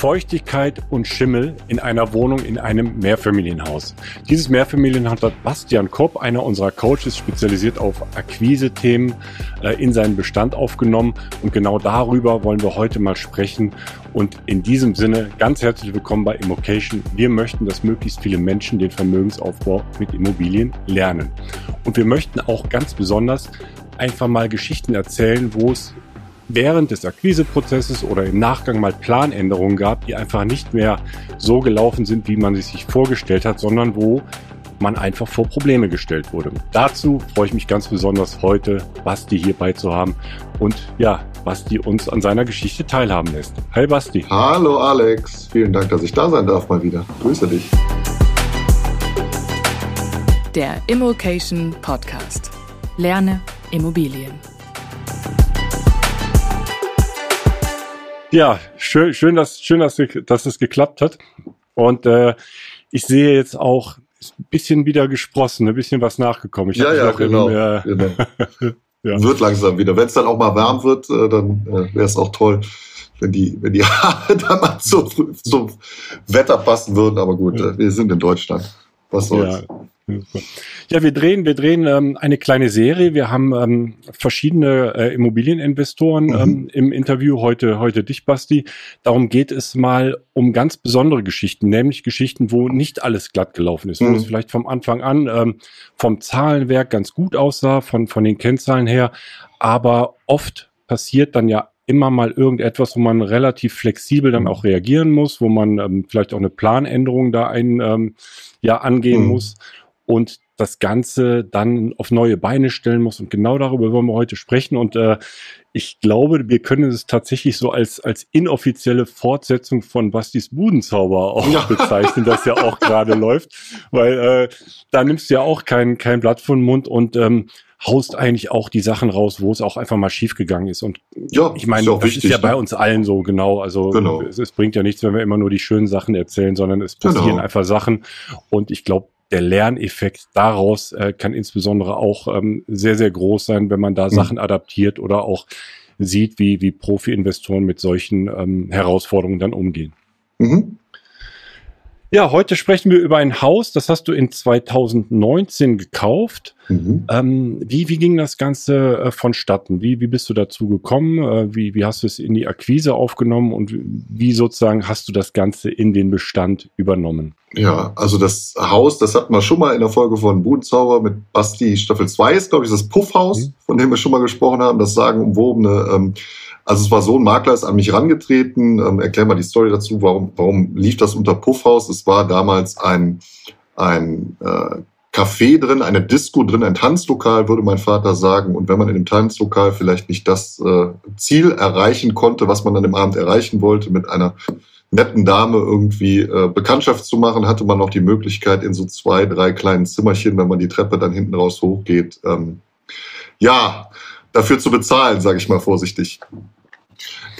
Feuchtigkeit und Schimmel in einer Wohnung in einem Mehrfamilienhaus. Dieses Mehrfamilienhaus hat Bastian Kopp, einer unserer Coaches, spezialisiert auf Akquise-Themen, äh, in seinen Bestand aufgenommen. Und genau darüber wollen wir heute mal sprechen. Und in diesem Sinne ganz herzlich willkommen bei Immocation. Wir möchten, dass möglichst viele Menschen den Vermögensaufbau mit Immobilien lernen. Und wir möchten auch ganz besonders einfach mal Geschichten erzählen, wo es während des Akquiseprozesses oder im Nachgang mal Planänderungen gab, die einfach nicht mehr so gelaufen sind, wie man sie sich vorgestellt hat, sondern wo man einfach vor Probleme gestellt wurde. Dazu freue ich mich ganz besonders heute, Basti hierbei zu haben und ja, Basti uns an seiner Geschichte teilhaben lässt. Hi Basti. Hallo Alex, vielen Dank, dass ich da sein darf mal wieder. Grüße dich. Der Immokation Podcast. Lerne Immobilien. Ja, schön, schön, dass, schön, dass, dass es geklappt hat. Und äh, ich sehe jetzt auch ein bisschen wieder gesprossen, ein bisschen was nachgekommen. Ich ja, ja, genau. Im, äh, genau. ja. Wird langsam wieder. Wenn es dann auch mal warm wird, äh, dann äh, wäre es auch toll, wenn die, wenn die Haare dann mal zum, zum Wetter passen würden. Aber gut, ja. äh, wir sind in Deutschland. Was soll's. Ja. Ja, wir drehen, wir drehen ähm, eine kleine Serie. Wir haben ähm, verschiedene äh, Immobilieninvestoren mhm. ähm, im Interview. Heute, heute dich, Basti. Darum geht es mal um ganz besondere Geschichten, nämlich Geschichten, wo nicht alles glatt gelaufen ist, mhm. wo es vielleicht vom Anfang an ähm, vom Zahlenwerk ganz gut aussah, von, von den Kennzahlen her, aber oft passiert dann ja immer mal irgendetwas, wo man relativ flexibel dann mhm. auch reagieren muss, wo man ähm, vielleicht auch eine Planänderung da ein ähm, ja angehen mhm. muss und das Ganze dann auf neue Beine stellen muss. Und genau darüber wollen wir heute sprechen. Und äh, ich glaube, wir können es tatsächlich so als, als inoffizielle Fortsetzung von Bastis Budenzauber auch ja. bezeichnen, das ja auch gerade läuft. Weil äh, da nimmst du ja auch kein, kein Blatt von Mund und ähm, haust eigentlich auch die Sachen raus, wo es auch einfach mal schiefgegangen ist. Und ja, ich meine, das wichtig, ist ja ne? bei uns allen so genau. Also genau. Es, es, bringt ja nichts, wenn wir immer nur die schönen Sachen erzählen, sondern es passieren genau. einfach Sachen. Und ich glaube, der Lerneffekt daraus äh, kann insbesondere auch ähm, sehr, sehr groß sein, wenn man da mhm. Sachen adaptiert oder auch sieht, wie, wie Profi-Investoren mit solchen ähm, Herausforderungen dann umgehen. Mhm. Ja, heute sprechen wir über ein Haus, das hast du in 2019 gekauft. Mhm. Ähm, wie, wie ging das Ganze äh, vonstatten? Wie, wie bist du dazu gekommen? Äh, wie, wie hast du es in die Akquise aufgenommen und wie sozusagen hast du das Ganze in den Bestand übernommen? Ja, also das Haus, das hatten wir schon mal in der Folge von Budenzauber mit Basti Staffel 2 ist, glaube ich, das Puffhaus, mhm. von dem wir schon mal gesprochen haben, das sagen umwobene ähm, also es war so, ein Makler ist an mich rangetreten. Ähm, erklär mal die Story dazu, warum, warum lief das unter Puffhaus? Es war damals ein, ein äh, Café drin, eine Disco drin, ein Tanzlokal, würde mein Vater sagen. Und wenn man in dem Tanzlokal vielleicht nicht das äh, Ziel erreichen konnte, was man an dem Abend erreichen wollte, mit einer netten Dame irgendwie äh, Bekanntschaft zu machen, hatte man noch die Möglichkeit in so zwei, drei kleinen Zimmerchen, wenn man die Treppe dann hinten raus hochgeht, ähm, ja, dafür zu bezahlen, sage ich mal vorsichtig.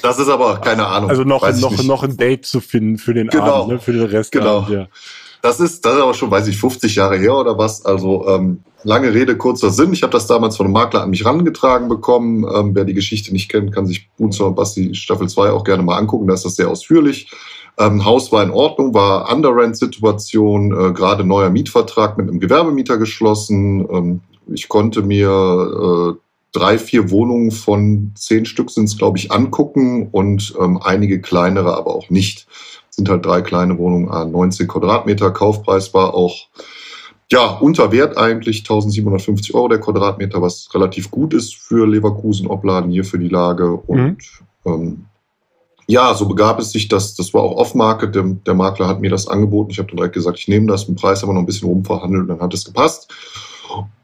Das ist aber keine Ahnung. Also noch, noch, noch ein Date zu finden für den genau. Abend, ne? für den Rest. Genau. Abend, ja. Das ist, das ist aber schon, weiß ich, 50 Jahre her oder was. Also ähm, lange Rede, kurzer Sinn. Ich habe das damals von einem Makler an mich rangetragen bekommen. Ähm, wer die Geschichte nicht kennt, kann sich Bunzer und Basti Staffel 2 auch gerne mal angucken. Da ist das sehr ausführlich. Ähm, Haus war in Ordnung, war Underrent-Situation, äh, gerade neuer Mietvertrag mit einem Gewerbemieter geschlossen. Ähm, ich konnte mir äh, drei, vier Wohnungen von zehn Stück sind es, glaube ich, angucken und ähm, einige kleinere aber auch nicht. Sind halt drei kleine Wohnungen an 19 Quadratmeter. Kaufpreis war auch ja, unter Wert eigentlich 1750 Euro der Quadratmeter, was relativ gut ist für Leverkusen, Obladen hier für die Lage. Und mhm. ähm, ja, so begab es sich, dass das war auch Off-Market. Der, der, Makler hat mir das angeboten. Ich habe dann direkt gesagt, ich nehme das. Den Preis aber noch ein bisschen rumverhandelt, dann hat es gepasst.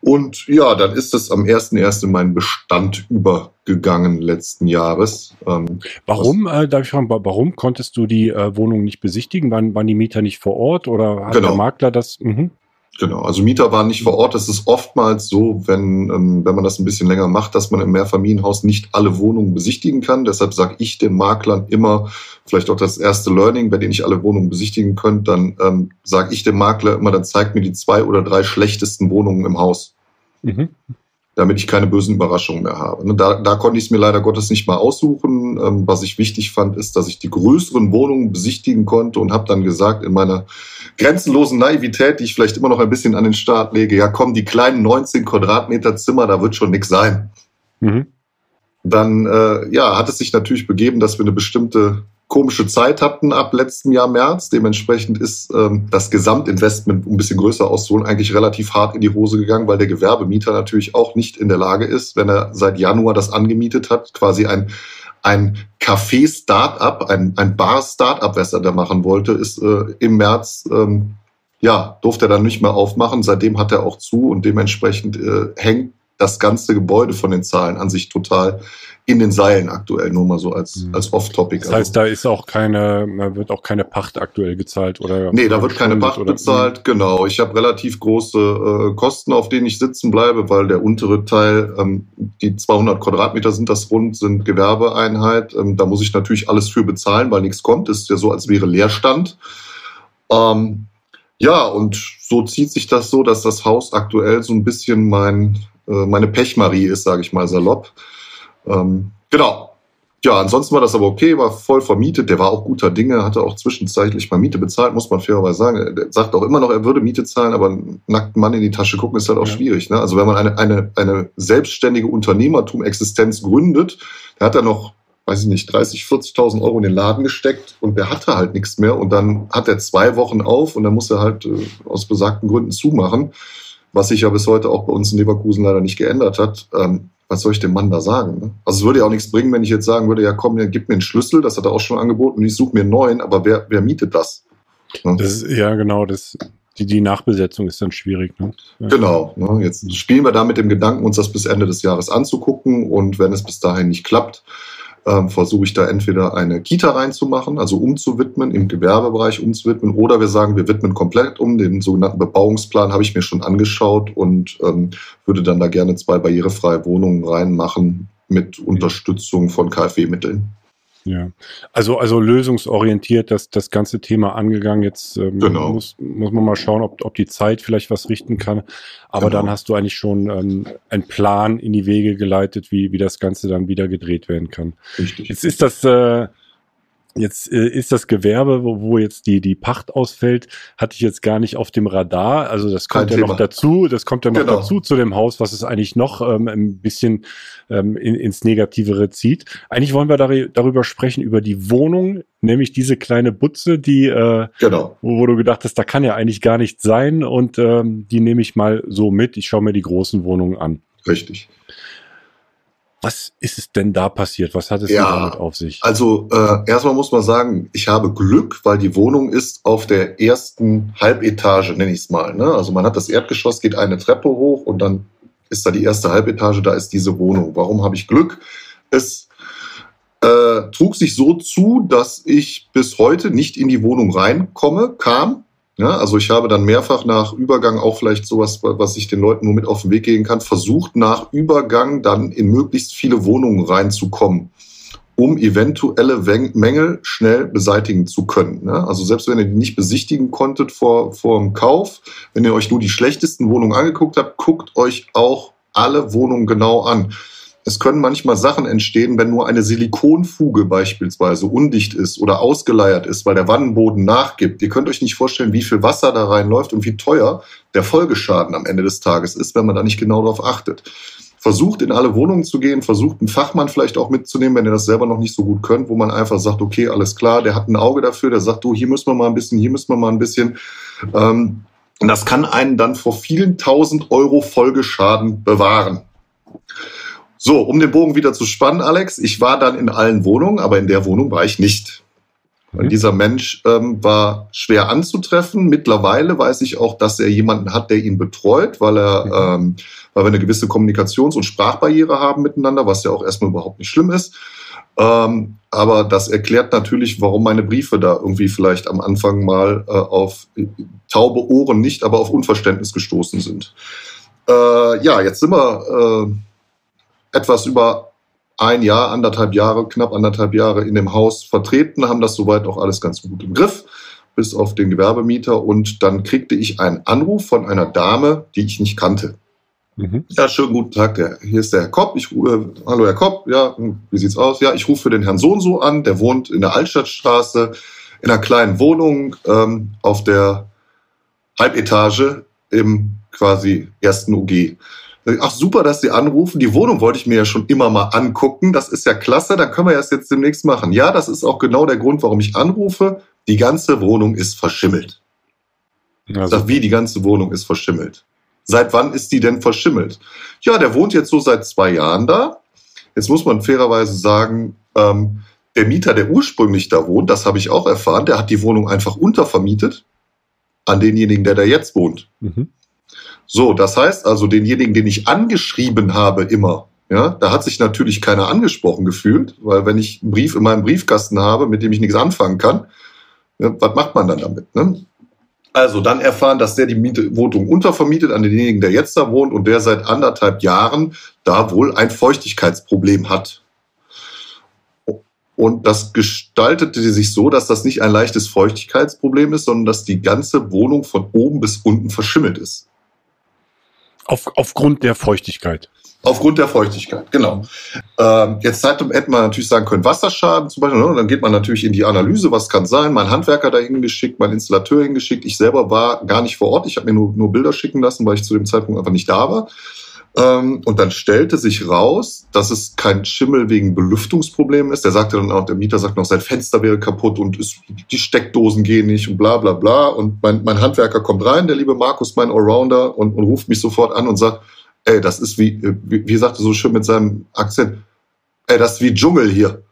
Und ja, dann ist es am 1.1. in meinen Bestand übergegangen letzten Jahres. Ähm, warum, äh, darf ich fragen, warum konntest du die äh, Wohnung nicht besichtigen? Waren, waren die Mieter nicht vor Ort oder hat genau. der Makler das? Mhm. Genau, also Mieter waren nicht vor Ort. Es ist oftmals so, wenn, ähm, wenn man das ein bisschen länger macht, dass man im Mehrfamilienhaus nicht alle Wohnungen besichtigen kann. Deshalb sage ich den Maklern immer, vielleicht auch das erste Learning, wenn ihr nicht alle Wohnungen besichtigen könnt, dann ähm, sage ich dem Makler immer, dann zeigt mir die zwei oder drei schlechtesten Wohnungen im Haus. Mhm. Damit ich keine bösen Überraschungen mehr habe. Ne, da, da konnte ich es mir leider Gottes nicht mal aussuchen. Ähm, was ich wichtig fand, ist, dass ich die größeren Wohnungen besichtigen konnte und habe dann gesagt, in meiner grenzenlosen Naivität, die ich vielleicht immer noch ein bisschen an den Start lege, ja komm, die kleinen 19 Quadratmeter Zimmer, da wird schon nix sein. Mhm. Dann äh, ja, hat es sich natürlich begeben, dass wir eine bestimmte komische Zeit hatten ab letztem Jahr März. Dementsprechend ist ähm, das Gesamtinvestment, um ein bisschen größer auszuholen, eigentlich relativ hart in die Hose gegangen, weil der Gewerbemieter natürlich auch nicht in der Lage ist, wenn er seit Januar das angemietet hat, quasi ein ein Café-Startup, ein, ein Bar-Startup, was er da machen wollte, ist äh, im März, ähm, ja, durfte er dann nicht mehr aufmachen. Seitdem hat er auch zu und dementsprechend äh, hängt das ganze Gebäude von den Zahlen an sich total in den Seilen aktuell, nur mal so als, mhm. als Off-Topic. Das heißt, also, da ist auch keine, da wird auch keine Pacht aktuell gezahlt oder? Nee, da wird keine Pacht oder? bezahlt, genau. Ich habe relativ große äh, Kosten, auf denen ich sitzen bleibe, weil der untere Teil, ähm, die 200 Quadratmeter sind das rund, sind Gewerbeeinheit. Ähm, da muss ich natürlich alles für bezahlen, weil nichts kommt. Ist ja so, als wäre Leerstand. Ähm, ja, und so zieht sich das so, dass das Haus aktuell so ein bisschen mein, meine Pechmarie ist, sage ich mal salopp. Ähm, genau. Ja, ansonsten war das aber okay, war voll vermietet. Der war auch guter Dinge, hatte auch zwischenzeitlich mal Miete bezahlt, muss man fairerweise sagen. Der sagt auch immer noch, er würde Miete zahlen, aber einen nackten Mann in die Tasche gucken ist halt auch ja. schwierig. Ne? Also wenn man eine, eine, eine selbstständige Unternehmertum-Existenz gründet, der hat da noch, weiß ich nicht, 30, 40.000 Euro in den Laden gesteckt und der hatte halt nichts mehr und dann hat er zwei Wochen auf und dann muss er halt äh, aus besagten Gründen zumachen, was sich ja bis heute auch bei uns in Leverkusen leider nicht geändert hat. Ähm, was soll ich dem Mann da sagen? Ne? Also es würde ja auch nichts bringen, wenn ich jetzt sagen würde, ja komm, gib mir einen Schlüssel, das hat er auch schon angeboten, und ich suche mir einen neuen, aber wer, wer mietet das? Ne? das ist, ja, genau, das, die, die Nachbesetzung ist dann schwierig. Ne? Genau. Ne? Jetzt spielen wir da mit dem Gedanken, uns das bis Ende des Jahres anzugucken und wenn es bis dahin nicht klappt, ähm, versuche ich da entweder eine Kita reinzumachen, also umzuwidmen, im Gewerbebereich umzuwidmen, oder wir sagen, wir widmen komplett um. Den sogenannten Bebauungsplan habe ich mir schon angeschaut und ähm, würde dann da gerne zwei barrierefreie Wohnungen reinmachen mit Unterstützung von KfW-Mitteln. Ja, also, also lösungsorientiert das, das ganze Thema angegangen. Jetzt ähm, genau. muss, muss man mal schauen, ob, ob die Zeit vielleicht was richten kann. Aber genau. dann hast du eigentlich schon ähm, einen Plan in die Wege geleitet, wie, wie das Ganze dann wieder gedreht werden kann. Richtig. Jetzt ist das, äh, Jetzt äh, ist das Gewerbe, wo, wo jetzt die, die Pacht ausfällt, hatte ich jetzt gar nicht auf dem Radar. Also das kommt Kein ja Thema. noch dazu, das kommt ja noch genau. dazu zu dem Haus, was es eigentlich noch ähm, ein bisschen ähm, in, ins Negativere zieht. Eigentlich wollen wir dar darüber sprechen, über die Wohnung, nämlich diese kleine Butze, die, äh, genau. wo, wo du gedacht hast, da kann ja eigentlich gar nichts sein und ähm, die nehme ich mal so mit. Ich schaue mir die großen Wohnungen an. Richtig. Was ist es denn da passiert? Was hat es ja, damit auf sich? Also äh, erstmal muss man sagen, ich habe Glück, weil die Wohnung ist auf der ersten Halbetage, nenne ich es mal. Ne? Also man hat das Erdgeschoss, geht eine Treppe hoch und dann ist da die erste Halbetage, da ist diese Wohnung. Warum habe ich Glück? Es äh, trug sich so zu, dass ich bis heute nicht in die Wohnung reinkomme, kam, ja, also ich habe dann mehrfach nach Übergang auch vielleicht sowas, was ich den Leuten nur mit auf den Weg gehen kann, versucht nach Übergang dann in möglichst viele Wohnungen reinzukommen, um eventuelle Mängel schnell beseitigen zu können. Ne? Also selbst wenn ihr die nicht besichtigen konntet vor, vor dem Kauf, wenn ihr euch nur die schlechtesten Wohnungen angeguckt habt, guckt euch auch alle Wohnungen genau an. Es können manchmal Sachen entstehen, wenn nur eine Silikonfuge beispielsweise undicht ist oder ausgeleiert ist, weil der Wannenboden nachgibt. Ihr könnt euch nicht vorstellen, wie viel Wasser da reinläuft und wie teuer der Folgeschaden am Ende des Tages ist, wenn man da nicht genau darauf achtet. Versucht in alle Wohnungen zu gehen, versucht einen Fachmann vielleicht auch mitzunehmen, wenn ihr das selber noch nicht so gut könnt, wo man einfach sagt, okay, alles klar, der hat ein Auge dafür, der sagt, du, hier müssen wir mal ein bisschen, hier müssen wir mal ein bisschen. Ähm, das kann einen dann vor vielen tausend Euro Folgeschaden bewahren. So, um den Bogen wieder zu spannen, Alex, ich war dann in allen Wohnungen, aber in der Wohnung war ich nicht. Mhm. Dieser Mensch ähm, war schwer anzutreffen. Mittlerweile weiß ich auch, dass er jemanden hat, der ihn betreut, weil er, mhm. ähm, weil wir eine gewisse Kommunikations- und Sprachbarriere haben miteinander, was ja auch erstmal überhaupt nicht schlimm ist. Ähm, aber das erklärt natürlich, warum meine Briefe da irgendwie vielleicht am Anfang mal äh, auf taube Ohren nicht, aber auf Unverständnis gestoßen sind. Äh, ja, jetzt sind wir äh, etwas über ein Jahr, anderthalb Jahre, knapp anderthalb Jahre in dem Haus vertreten, haben das soweit auch alles ganz gut im Griff, bis auf den Gewerbemieter. Und dann kriegte ich einen Anruf von einer Dame, die ich nicht kannte. Mhm. Ja, schönen guten Tag. Hier ist der Herr Kopp. Ich, äh, hallo Herr Kopp. Ja, wie sieht's aus? Ja, ich rufe für den Herrn Sohn so an. Der wohnt in der Altstadtstraße in einer kleinen Wohnung ähm, auf der Halbetage im quasi ersten UG. Ach super, dass Sie anrufen. Die Wohnung wollte ich mir ja schon immer mal angucken. Das ist ja klasse. Dann können wir das jetzt demnächst machen. Ja, das ist auch genau der Grund, warum ich anrufe. Die ganze Wohnung ist verschimmelt. Ja, Sag, wie die ganze Wohnung ist verschimmelt. Seit wann ist die denn verschimmelt? Ja, der wohnt jetzt so seit zwei Jahren da. Jetzt muss man fairerweise sagen, ähm, der Mieter, der ursprünglich da wohnt, das habe ich auch erfahren, der hat die Wohnung einfach untervermietet an denjenigen, der da jetzt wohnt. Mhm. So, das heißt also, denjenigen, den ich angeschrieben habe, immer, ja, da hat sich natürlich keiner angesprochen gefühlt, weil wenn ich einen Brief in meinem Briefkasten habe, mit dem ich nichts anfangen kann, ja, was macht man dann damit? Ne? Also dann erfahren, dass der die Miete, Wohnung untervermietet an denjenigen, der jetzt da wohnt und der seit anderthalb Jahren da wohl ein Feuchtigkeitsproblem hat. Und das gestaltete sich so, dass das nicht ein leichtes Feuchtigkeitsproblem ist, sondern dass die ganze Wohnung von oben bis unten verschimmelt ist. Auf, aufgrund der Feuchtigkeit. Aufgrund der Feuchtigkeit, genau. Ähm, jetzt hätte man natürlich sagen können, Wasserschaden zum Beispiel. Ne? Und dann geht man natürlich in die Analyse, was kann sein. Mein Handwerker dahin geschickt, mein Installateur hingeschickt. Ich selber war gar nicht vor Ort. Ich habe mir nur, nur Bilder schicken lassen, weil ich zu dem Zeitpunkt einfach nicht da war. Ähm, und dann stellte sich raus, dass es kein Schimmel wegen Belüftungsproblemen ist. Der sagte dann auch, der Mieter sagt noch, sein Fenster wäre kaputt und ist, die Steckdosen gehen nicht und bla bla bla. Und mein, mein Handwerker kommt rein, der liebe Markus, mein Allrounder, und, und ruft mich sofort an und sagt, ey, das ist wie, wie, wie sagte so schön mit seinem Akzent, ey, das ist wie Dschungel hier.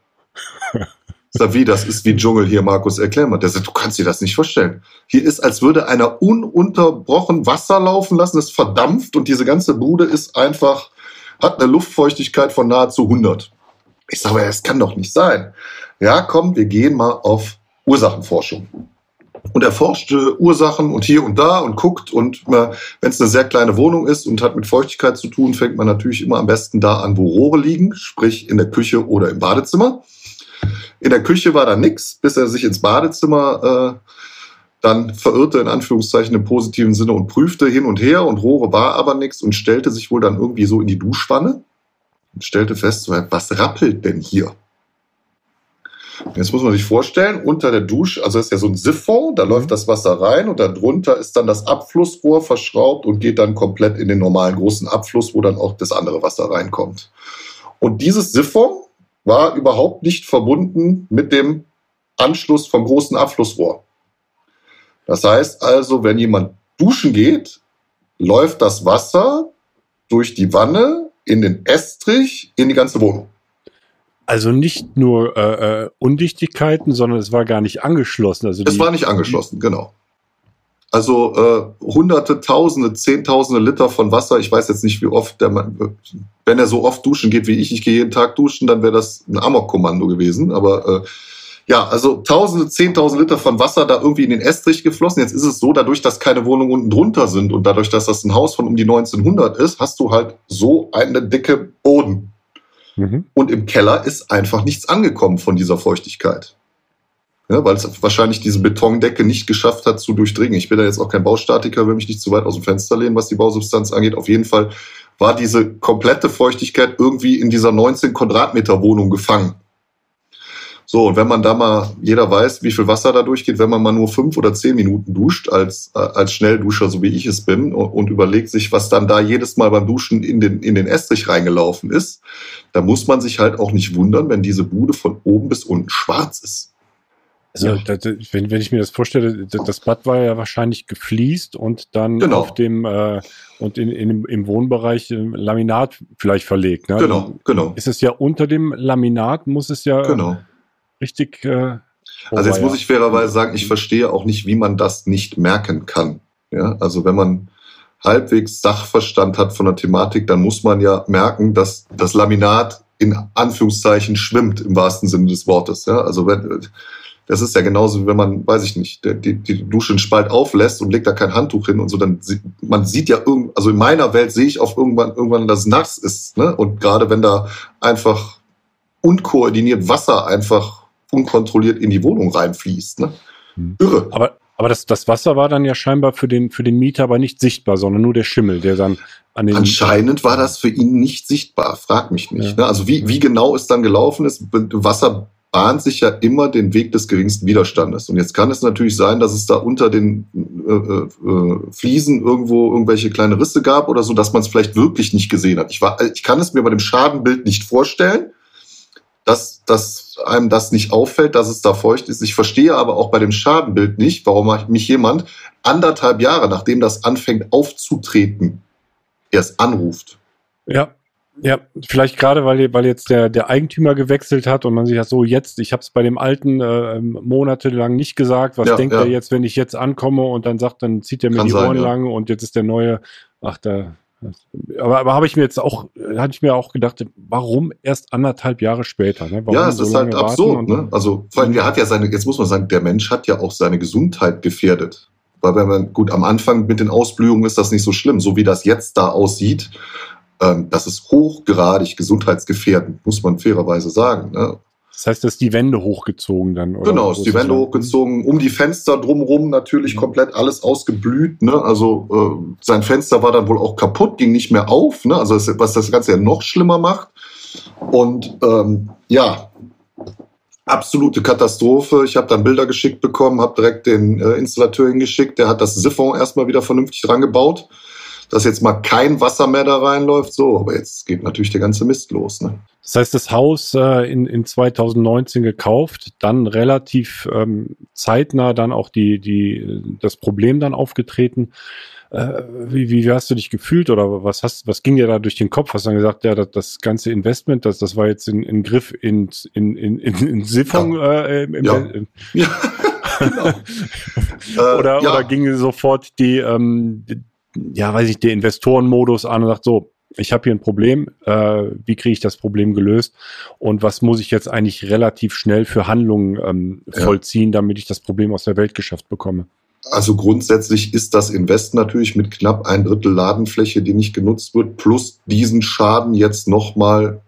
Sag, wie, das ist wie Dschungel hier, Markus, erklär mal. Der sagt, du kannst dir das nicht vorstellen. Hier ist, als würde einer ununterbrochen Wasser laufen lassen, es verdampft und diese ganze Bude ist einfach, hat eine Luftfeuchtigkeit von nahezu 100. Ich sage, das kann doch nicht sein. Ja, komm, wir gehen mal auf Ursachenforschung und erforscht Ursachen und hier und da und guckt. Und wenn es eine sehr kleine Wohnung ist und hat mit Feuchtigkeit zu tun, fängt man natürlich immer am besten da an, wo Rohre liegen, sprich in der Küche oder im Badezimmer. In der Küche war da nichts, bis er sich ins Badezimmer äh, dann verirrte, in Anführungszeichen im positiven Sinne, und prüfte hin und her und Rohre war aber nichts und stellte sich wohl dann irgendwie so in die Duschwanne und stellte fest, was rappelt denn hier? Jetzt muss man sich vorstellen, unter der Dusche, also ist ja so ein Siphon, da läuft mhm. das Wasser rein und darunter ist dann das Abflussrohr verschraubt und geht dann komplett in den normalen großen Abfluss, wo dann auch das andere Wasser reinkommt. Und dieses Siphon war überhaupt nicht verbunden mit dem Anschluss vom großen Abflussrohr. Das heißt also, wenn jemand duschen geht, läuft das Wasser durch die Wanne in den Estrich in die ganze Wohnung. Also nicht nur äh, äh, Undichtigkeiten, sondern es war gar nicht angeschlossen. Also es war nicht angeschlossen, genau. Also äh, hunderte, tausende, zehntausende Liter von Wasser. Ich weiß jetzt nicht, wie oft der Mann, wenn er so oft duschen geht wie ich, ich gehe jeden Tag duschen, dann wäre das ein Amok-Kommando gewesen. Aber äh, ja, also tausende, zehntausend Liter von Wasser da irgendwie in den Estrich geflossen. Jetzt ist es so, dadurch, dass keine Wohnungen unten drunter sind und dadurch, dass das ein Haus von um die 1900 ist, hast du halt so eine dicke Boden. Mhm. Und im Keller ist einfach nichts angekommen von dieser Feuchtigkeit. Ja, weil es wahrscheinlich diese Betondecke nicht geschafft hat zu durchdringen. Ich bin da jetzt auch kein Baustatiker, will mich nicht zu weit aus dem Fenster lehnen, was die Bausubstanz angeht. Auf jeden Fall war diese komplette Feuchtigkeit irgendwie in dieser 19 Quadratmeter Wohnung gefangen. So, und wenn man da mal, jeder weiß, wie viel Wasser da durchgeht, wenn man mal nur fünf oder zehn Minuten duscht, als, äh, als Schnellduscher, so wie ich es bin, und, und, überlegt sich, was dann da jedes Mal beim Duschen in den, in den Estrich reingelaufen ist, da muss man sich halt auch nicht wundern, wenn diese Bude von oben bis unten schwarz ist. Also, ja. das, wenn, wenn ich mir das vorstelle, das Bad war ja wahrscheinlich gefliest und dann genau. auf dem äh, und in, in, im Wohnbereich Laminat vielleicht verlegt. Ne? Genau, genau. Ist es ja unter dem Laminat, muss es ja genau richtig. Äh, also jetzt muss ich fairerweise sagen, ich verstehe auch nicht, wie man das nicht merken kann. Ja, also wenn man halbwegs Sachverstand hat von der Thematik, dann muss man ja merken, dass das Laminat in Anführungszeichen schwimmt im wahrsten Sinne des Wortes. Ja, also wenn, das ist ja genauso, wie wenn man, weiß ich nicht, die, die Dusche einen Spalt auflässt und legt da kein Handtuch hin und so, dann sieht, man sieht ja irgend, also in meiner Welt sehe ich auf irgendwann, irgendwann, dass es nass ist, ne? Und gerade wenn da einfach unkoordiniert Wasser einfach unkontrolliert in die Wohnung reinfließt. Ne? Hm. Irre. Aber Aber das, das Wasser war dann ja scheinbar für den, für den Mieter aber nicht sichtbar, sondern nur der Schimmel, der dann an den. Anscheinend war das für ihn nicht sichtbar, frag mich nicht. Ja. Ne? Also wie, wie genau es dann gelaufen ist, Wasser bahnt sich ja immer den Weg des geringsten Widerstandes. Und jetzt kann es natürlich sein, dass es da unter den äh, äh, äh Fliesen irgendwo irgendwelche kleine Risse gab oder so, dass man es vielleicht wirklich nicht gesehen hat. Ich, war, ich kann es mir bei dem Schadenbild nicht vorstellen, dass, dass einem das nicht auffällt, dass es da feucht ist. Ich verstehe aber auch bei dem Schadenbild nicht, warum mich jemand anderthalb Jahre, nachdem das anfängt aufzutreten, erst anruft. Ja, ja, vielleicht gerade, weil, weil jetzt der, der Eigentümer gewechselt hat und man sich ja so jetzt, ich habe es bei dem alten äh, monatelang nicht gesagt, was ja, denkt ja. er jetzt, wenn ich jetzt ankomme und dann sagt, dann zieht er mir Kann die sein, Ohren ja. lang und jetzt ist der neue, ach da, aber, aber habe ich mir jetzt auch, hatte ich mir auch gedacht, warum erst anderthalb Jahre später? Ne? ja, es so ist halt absurd. Ne? Also vor allem, der hat ja seine, jetzt muss man sagen, der Mensch hat ja auch seine Gesundheit gefährdet. Weil wenn man, gut, am Anfang mit den Ausblühungen ist das nicht so schlimm, so wie das jetzt da aussieht ähm, das ist hochgradig gesundheitsgefährdend, muss man fairerweise sagen. Ne? Das heißt, dass die Wände hochgezogen dann, oder? Genau, ist die Wände hochgezogen, um die Fenster drumherum natürlich mhm. komplett alles ausgeblüht. Ne? Also äh, sein Fenster war dann wohl auch kaputt, ging nicht mehr auf, ne? also das, was das Ganze ja noch schlimmer macht. Und ähm, ja, absolute Katastrophe. Ich habe dann Bilder geschickt bekommen, habe direkt den äh, Installateur hingeschickt, der hat das Siphon erstmal wieder vernünftig dran gebaut dass jetzt mal kein Wasser mehr da reinläuft. So, aber jetzt geht natürlich der ganze Mist los. Ne? Das heißt, das Haus äh, in, in 2019 gekauft, dann relativ ähm, zeitnah dann auch die, die, das Problem dann aufgetreten. Äh, wie, wie hast du dich gefühlt oder was hast, was ging dir da durch den Kopf? Hast du dann gesagt, ja, das, das ganze Investment, das, das war jetzt in, in Griff in, in, in, in Siphon ja. äh, im, ja. Im, ja. genau. oder, äh, ja. oder ging sofort die, ähm, die ja, weiß ich, der Investorenmodus an und sagt so, ich habe hier ein Problem, äh, wie kriege ich das Problem gelöst und was muss ich jetzt eigentlich relativ schnell für Handlungen ähm, vollziehen, ja. damit ich das Problem aus der Welt geschafft bekomme? Also grundsätzlich ist das Invest natürlich mit knapp ein Drittel Ladenfläche, die nicht genutzt wird, plus diesen Schaden jetzt nochmal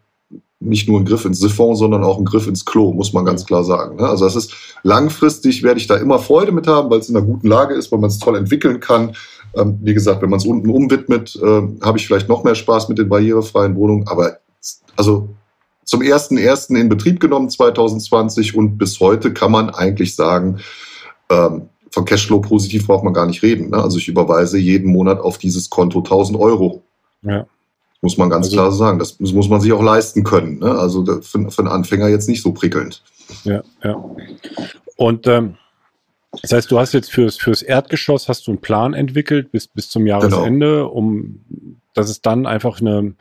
nicht nur ein Griff ins Siphon, sondern auch ein Griff ins Klo, muss man ganz klar sagen. Ne? Also das ist langfristig werde ich da immer Freude mit haben, weil es in einer guten Lage ist, weil man es toll entwickeln kann. Ähm, wie gesagt, wenn man es unten umwidmet, äh, habe ich vielleicht noch mehr Spaß mit den barrierefreien Wohnungen. Aber also zum ersten ersten in Betrieb genommen 2020 und bis heute kann man eigentlich sagen, ähm, von Cashflow positiv braucht man gar nicht reden. Ne? Also ich überweise jeden Monat auf dieses Konto 1000 Euro. Ja. Muss man ganz also, klar sagen. Das muss man sich auch leisten können. Ne? Also für, für einen Anfänger jetzt nicht so prickelnd. Ja, ja. Und ähm, das heißt, du hast jetzt fürs, fürs Erdgeschoss hast du einen Plan entwickelt bis, bis zum Jahresende, genau. um dass es dann einfach eine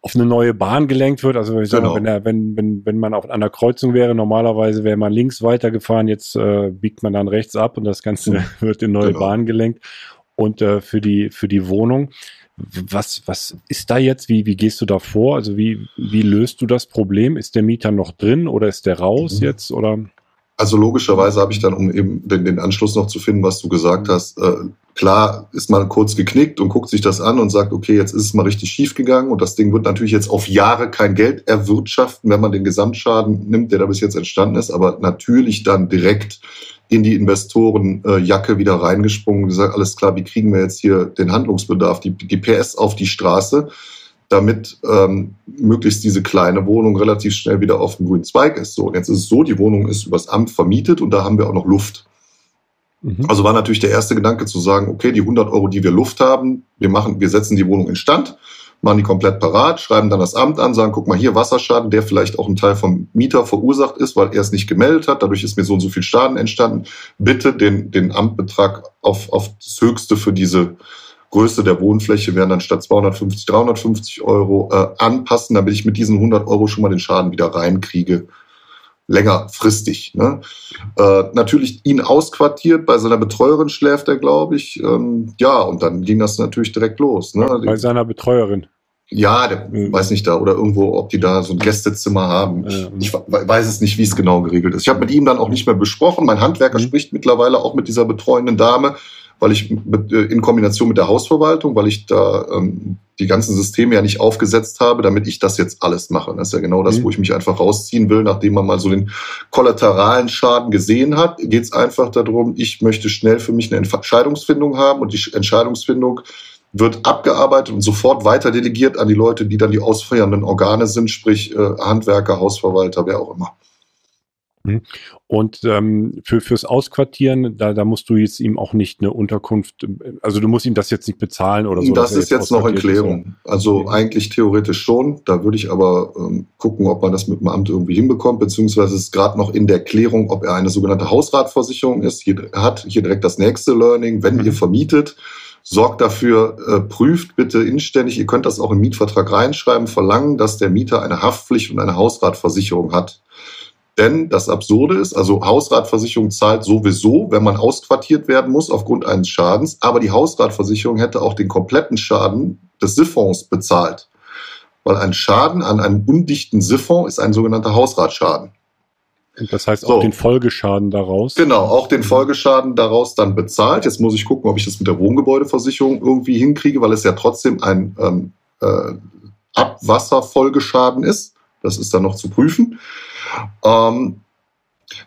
auf eine neue Bahn gelenkt wird. Also ich genau. wenn, er, wenn, wenn, wenn man auch an der Kreuzung wäre, normalerweise wäre man links weitergefahren, jetzt äh, biegt man dann rechts ab und das Ganze mhm. wird in neue genau. Bahn gelenkt. Und äh, für die für die Wohnung was, was ist da jetzt? Wie, wie gehst du da vor? Also wie, wie löst du das Problem? Ist der Mieter noch drin oder ist der raus mhm. jetzt? Oder? Also logischerweise habe ich dann, um eben den, den Anschluss noch zu finden, was du gesagt hast, äh, klar ist man kurz geknickt und guckt sich das an und sagt, okay, jetzt ist es mal richtig schief gegangen und das Ding wird natürlich jetzt auf Jahre kein Geld erwirtschaften, wenn man den Gesamtschaden nimmt, der da bis jetzt entstanden ist, aber natürlich dann direkt in die Investorenjacke wieder reingesprungen und gesagt, alles klar, wie kriegen wir jetzt hier den Handlungsbedarf, die, die PS auf die Straße, damit ähm, möglichst diese kleine Wohnung relativ schnell wieder auf dem grünen Zweig ist. So, und jetzt ist es so, die Wohnung ist übers Amt vermietet und da haben wir auch noch Luft. Mhm. Also war natürlich der erste Gedanke zu sagen, okay, die 100 Euro, die wir Luft haben, wir machen, wir setzen die Wohnung in Stand machen die komplett parat, schreiben dann das Amt an, sagen, guck mal hier, Wasserschaden, der vielleicht auch ein Teil vom Mieter verursacht ist, weil er es nicht gemeldet hat, dadurch ist mir so und so viel Schaden entstanden. Bitte den, den Amtbetrag auf, auf das Höchste für diese Größe der Wohnfläche wären dann statt 250, 350 Euro äh, anpassen, damit ich mit diesen 100 Euro schon mal den Schaden wieder reinkriege längerfristig. Ne? Äh, natürlich ihn ausquartiert, bei seiner Betreuerin schläft er, glaube ich. Ähm, ja, und dann ging das natürlich direkt los. Ne? Bei seiner Betreuerin. Ja, der mhm. weiß nicht da, oder irgendwo, ob die da so ein Gästezimmer haben. Ich, ich weiß es nicht, wie es genau geregelt ist. Ich habe mit ihm dann auch nicht mehr besprochen. Mein Handwerker mhm. spricht mittlerweile auch mit dieser betreuenden Dame, weil ich mit, äh, in Kombination mit der Hausverwaltung, weil ich da ähm, die ganzen Systeme ja nicht aufgesetzt habe, damit ich das jetzt alles mache. Das ist ja genau das, mhm. wo ich mich einfach rausziehen will, nachdem man mal so den kollateralen Schaden gesehen hat, geht es einfach darum, ich möchte schnell für mich eine Entscheidungsfindung haben und die Entscheidungsfindung wird abgearbeitet und sofort weiter delegiert an die Leute, die dann die ausführenden Organe sind, sprich äh, Handwerker, Hausverwalter, wer auch immer. Mhm. Und ähm, für, fürs Ausquartieren, da, da musst du jetzt ihm auch nicht eine Unterkunft, also du musst ihm das jetzt nicht bezahlen oder so. Das ist jetzt, jetzt noch in Klärung. Also okay. eigentlich theoretisch schon. Da würde ich aber ähm, gucken, ob man das mit dem Amt irgendwie hinbekommt, beziehungsweise ist gerade noch in der Klärung, ob er eine sogenannte Hausratversicherung ist. Hier hat hier direkt das nächste Learning, wenn mhm. ihr vermietet sorgt dafür, äh, prüft bitte inständig, ihr könnt das auch im Mietvertrag reinschreiben, verlangen, dass der Mieter eine Haftpflicht und eine Hausratversicherung hat. Denn das Absurde ist, also Hausratversicherung zahlt sowieso, wenn man ausquartiert werden muss aufgrund eines Schadens, aber die Hausratversicherung hätte auch den kompletten Schaden des Siphons bezahlt. Weil ein Schaden an einem undichten Siphon ist ein sogenannter Hausratschaden. Und das heißt auch so. den Folgeschaden daraus? Genau, auch den Folgeschaden daraus dann bezahlt. Jetzt muss ich gucken, ob ich das mit der Wohngebäudeversicherung irgendwie hinkriege, weil es ja trotzdem ein ähm, äh, Abwasserfolgeschaden ist. Das ist dann noch zu prüfen. Ähm,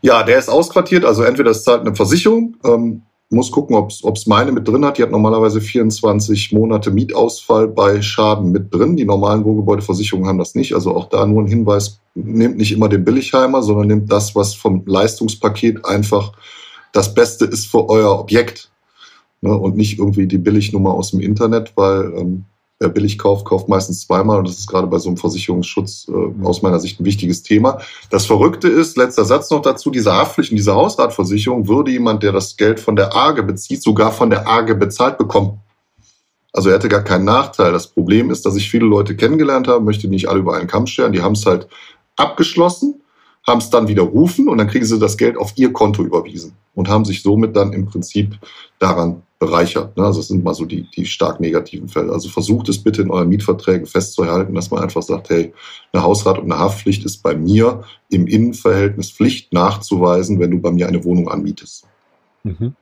ja, der ist ausquartiert, also entweder es zahlt eine Versicherung, ähm, muss gucken, ob es meine mit drin hat. Die hat normalerweise 24 Monate Mietausfall bei Schaden mit drin. Die normalen Wohngebäudeversicherungen haben das nicht. Also auch da nur ein Hinweis, nehmt nicht immer den Billigheimer, sondern nehmt das, was vom Leistungspaket einfach das Beste ist für euer Objekt. Ne? Und nicht irgendwie die Billignummer aus dem Internet, weil ähm, wer billig kauft, kauft meistens zweimal. Und das ist gerade bei so einem Versicherungsschutz äh, aus meiner Sicht ein wichtiges Thema. Das Verrückte ist, letzter Satz noch dazu, diese Haftpflicht und diese Hausratversicherung würde jemand, der das Geld von der AGE bezieht, sogar von der AGE bezahlt bekommen. Also er hätte gar keinen Nachteil. Das Problem ist, dass ich viele Leute kennengelernt habe, möchte nicht alle über einen Kamm scheren, die haben es halt abgeschlossen, haben es dann widerrufen und dann kriegen sie das Geld auf ihr Konto überwiesen und haben sich somit dann im Prinzip daran bereichert. Ne? Also das sind mal so die, die stark negativen Fälle. Also versucht es bitte in euren Mietverträgen festzuhalten, dass man einfach sagt, hey, eine Hausrat und eine Haftpflicht ist bei mir im Innenverhältnis Pflicht nachzuweisen, wenn du bei mir eine Wohnung anmietest. Mhm.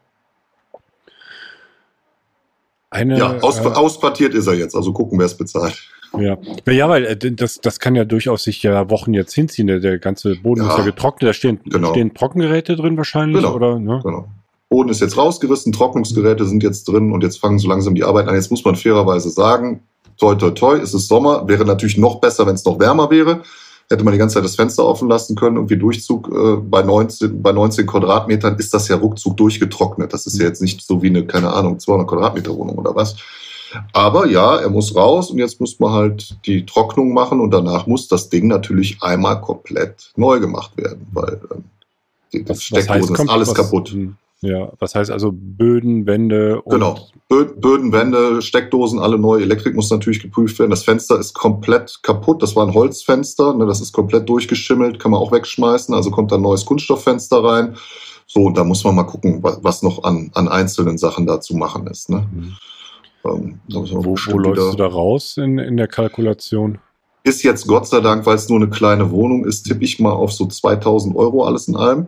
Eine, ja, aus, äh, ausquartiert ist er jetzt, also gucken, wer es bezahlt. Ja. ja, weil äh, das, das kann ja durchaus sich ja Wochen jetzt hinziehen. Der, der ganze Boden ja, ist ja getrocknet, da stehen, genau. stehen Trockengeräte drin wahrscheinlich, genau, oder? Ne? Genau. Boden ist jetzt rausgerissen, Trocknungsgeräte sind jetzt drin und jetzt fangen so langsam die Arbeiten an. Jetzt muss man fairerweise sagen, toi, toi, toi, es ist Sommer, wäre natürlich noch besser, wenn es noch wärmer wäre. Hätte man die ganze Zeit das Fenster offen lassen können, irgendwie Durchzug äh, bei, 19, bei 19 Quadratmetern ist das ja ruckzuck durchgetrocknet. Das ist ja jetzt nicht so wie eine, keine Ahnung, 200 Quadratmeter Wohnung oder was. Aber ja, er muss raus und jetzt muss man halt die Trocknung machen und danach muss das Ding natürlich einmal komplett neu gemacht werden, weil äh, das Steckdosen ist alles was, kaputt. Ja, was heißt also Böden, Wände und Genau. Böden, Wände, Steckdosen, alle neu. Elektrik muss natürlich geprüft werden. Das Fenster ist komplett kaputt. Das war ein Holzfenster. Ne, das ist komplett durchgeschimmelt, kann man auch wegschmeißen. Also kommt da ein neues Kunststofffenster rein. So, und da muss man mal gucken, was noch an, an einzelnen Sachen da zu machen ist. Ne? Mhm. Ähm, wo, wo läufst du da raus in, in der Kalkulation? Ist jetzt Gott sei Dank, weil es nur eine kleine Wohnung ist, tippe ich mal auf so 2000 Euro alles in allem.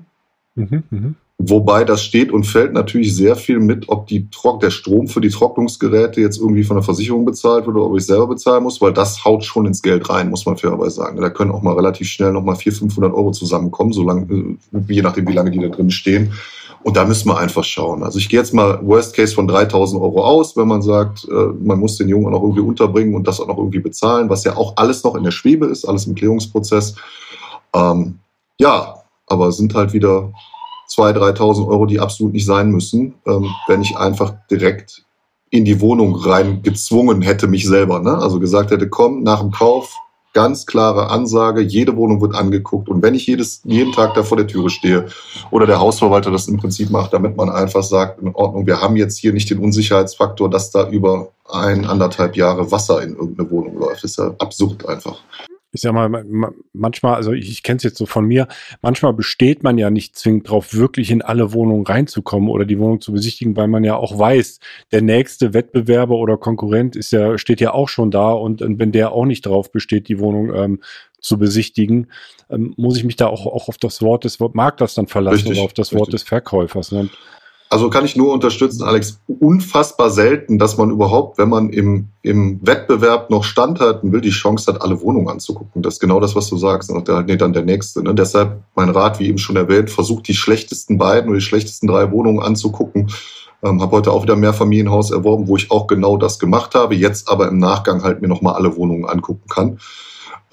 Mhm, mh. Wobei das steht und fällt natürlich sehr viel mit, ob die der Strom für die Trocknungsgeräte jetzt irgendwie von der Versicherung bezahlt wird oder ob ich selber bezahlen muss, weil das haut schon ins Geld rein, muss man fairerweise sagen. Da können auch mal relativ schnell nochmal 400, 500 Euro zusammenkommen, solange, äh, je nachdem, wie lange die da drin stehen. Und da müssen wir einfach schauen. Also ich gehe jetzt mal Worst Case von 3000 Euro aus, wenn man sagt, äh, man muss den Jungen auch noch irgendwie unterbringen und das auch noch irgendwie bezahlen, was ja auch alles noch in der Schwebe ist, alles im Klärungsprozess. Ähm, ja, aber sind halt wieder 2.000, 3.000 Euro, die absolut nicht sein müssen, ähm, wenn ich einfach direkt in die Wohnung rein gezwungen hätte, mich selber. Ne? Also gesagt hätte, komm, nach dem Kauf, ganz klare Ansage, jede Wohnung wird angeguckt. Und wenn ich jedes, jeden Tag da vor der Türe stehe oder der Hausverwalter das im Prinzip macht, damit man einfach sagt, in Ordnung, wir haben jetzt hier nicht den Unsicherheitsfaktor, dass da über ein, anderthalb Jahre Wasser in irgendeine Wohnung läuft. Das ist ja absurd einfach ich sag mal, manchmal, also ich, ich kenne es jetzt so von mir, manchmal besteht man ja nicht zwingend drauf, wirklich in alle Wohnungen reinzukommen oder die Wohnung zu besichtigen, weil man ja auch weiß, der nächste Wettbewerber oder Konkurrent ist ja, steht ja auch schon da und, und wenn der auch nicht drauf besteht, die Wohnung ähm, zu besichtigen, ähm, muss ich mich da auch, auch auf das Wort des Markters dann verlassen richtig, oder auf das richtig. Wort des Verkäufers. Ne? Also kann ich nur unterstützen, Alex, unfassbar selten, dass man überhaupt, wenn man im, im Wettbewerb noch standhalten will, die Chance hat, alle Wohnungen anzugucken. Das ist genau das, was du sagst. Und da nee, dann der nächste. Ne? Deshalb mein Rat, wie eben schon erwähnt, versucht die schlechtesten beiden oder die schlechtesten drei Wohnungen anzugucken. Ähm, habe heute auch wieder ein Mehrfamilienhaus erworben, wo ich auch genau das gemacht habe, jetzt aber im Nachgang halt mir nochmal alle Wohnungen angucken kann.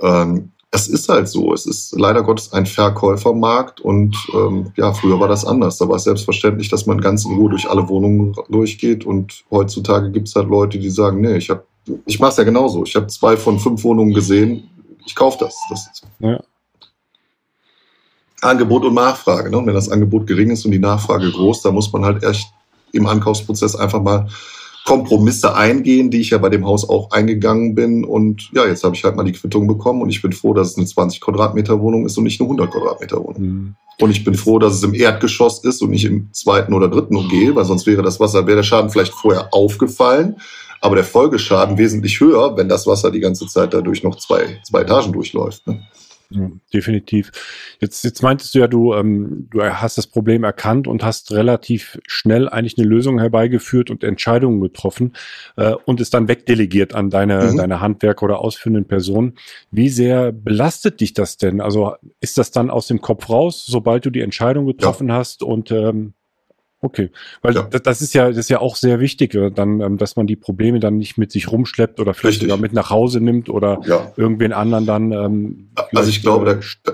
Ähm, es ist halt so. Es ist leider Gottes ein Verkäufermarkt und ähm, ja, früher war das anders. Da war es selbstverständlich, dass man ganz in Ruhe durch alle Wohnungen durchgeht und heutzutage gibt es halt Leute, die sagen, nee, ich habe, ich mache es ja genauso. Ich habe zwei von fünf Wohnungen gesehen, ich kaufe das. das ja. Angebot und Nachfrage. Ne? Und wenn das Angebot gering ist und die Nachfrage groß, da muss man halt echt im Ankaufsprozess einfach mal Kompromisse eingehen, die ich ja bei dem Haus auch eingegangen bin. Und ja, jetzt habe ich halt mal die Quittung bekommen und ich bin froh, dass es eine 20 Quadratmeter Wohnung ist und nicht eine 100 Quadratmeter Wohnung. Mhm. Und ich bin froh, dass es im Erdgeschoss ist und nicht im zweiten oder dritten OG, weil sonst wäre das Wasser, wäre der Schaden vielleicht vorher aufgefallen, aber der Folgeschaden wesentlich höher, wenn das Wasser die ganze Zeit dadurch noch zwei, zwei Etagen durchläuft. Ne? Definitiv. Jetzt, jetzt meintest du ja, du, ähm, du hast das Problem erkannt und hast relativ schnell eigentlich eine Lösung herbeigeführt und Entscheidungen getroffen äh, und es dann wegdelegiert an deine, mhm. deine Handwerker oder ausführenden Personen. Wie sehr belastet dich das denn? Also ist das dann aus dem Kopf raus, sobald du die Entscheidung getroffen ja. hast und ähm, Okay, weil ja. das, ist ja das ist ja auch sehr wichtig, äh, dann, ähm, dass man die Probleme dann nicht mit sich rumschleppt oder vielleicht Richtig. sogar mit nach Hause nimmt oder ja. irgendwen anderen dann. Ähm, also ich glaube, äh, da,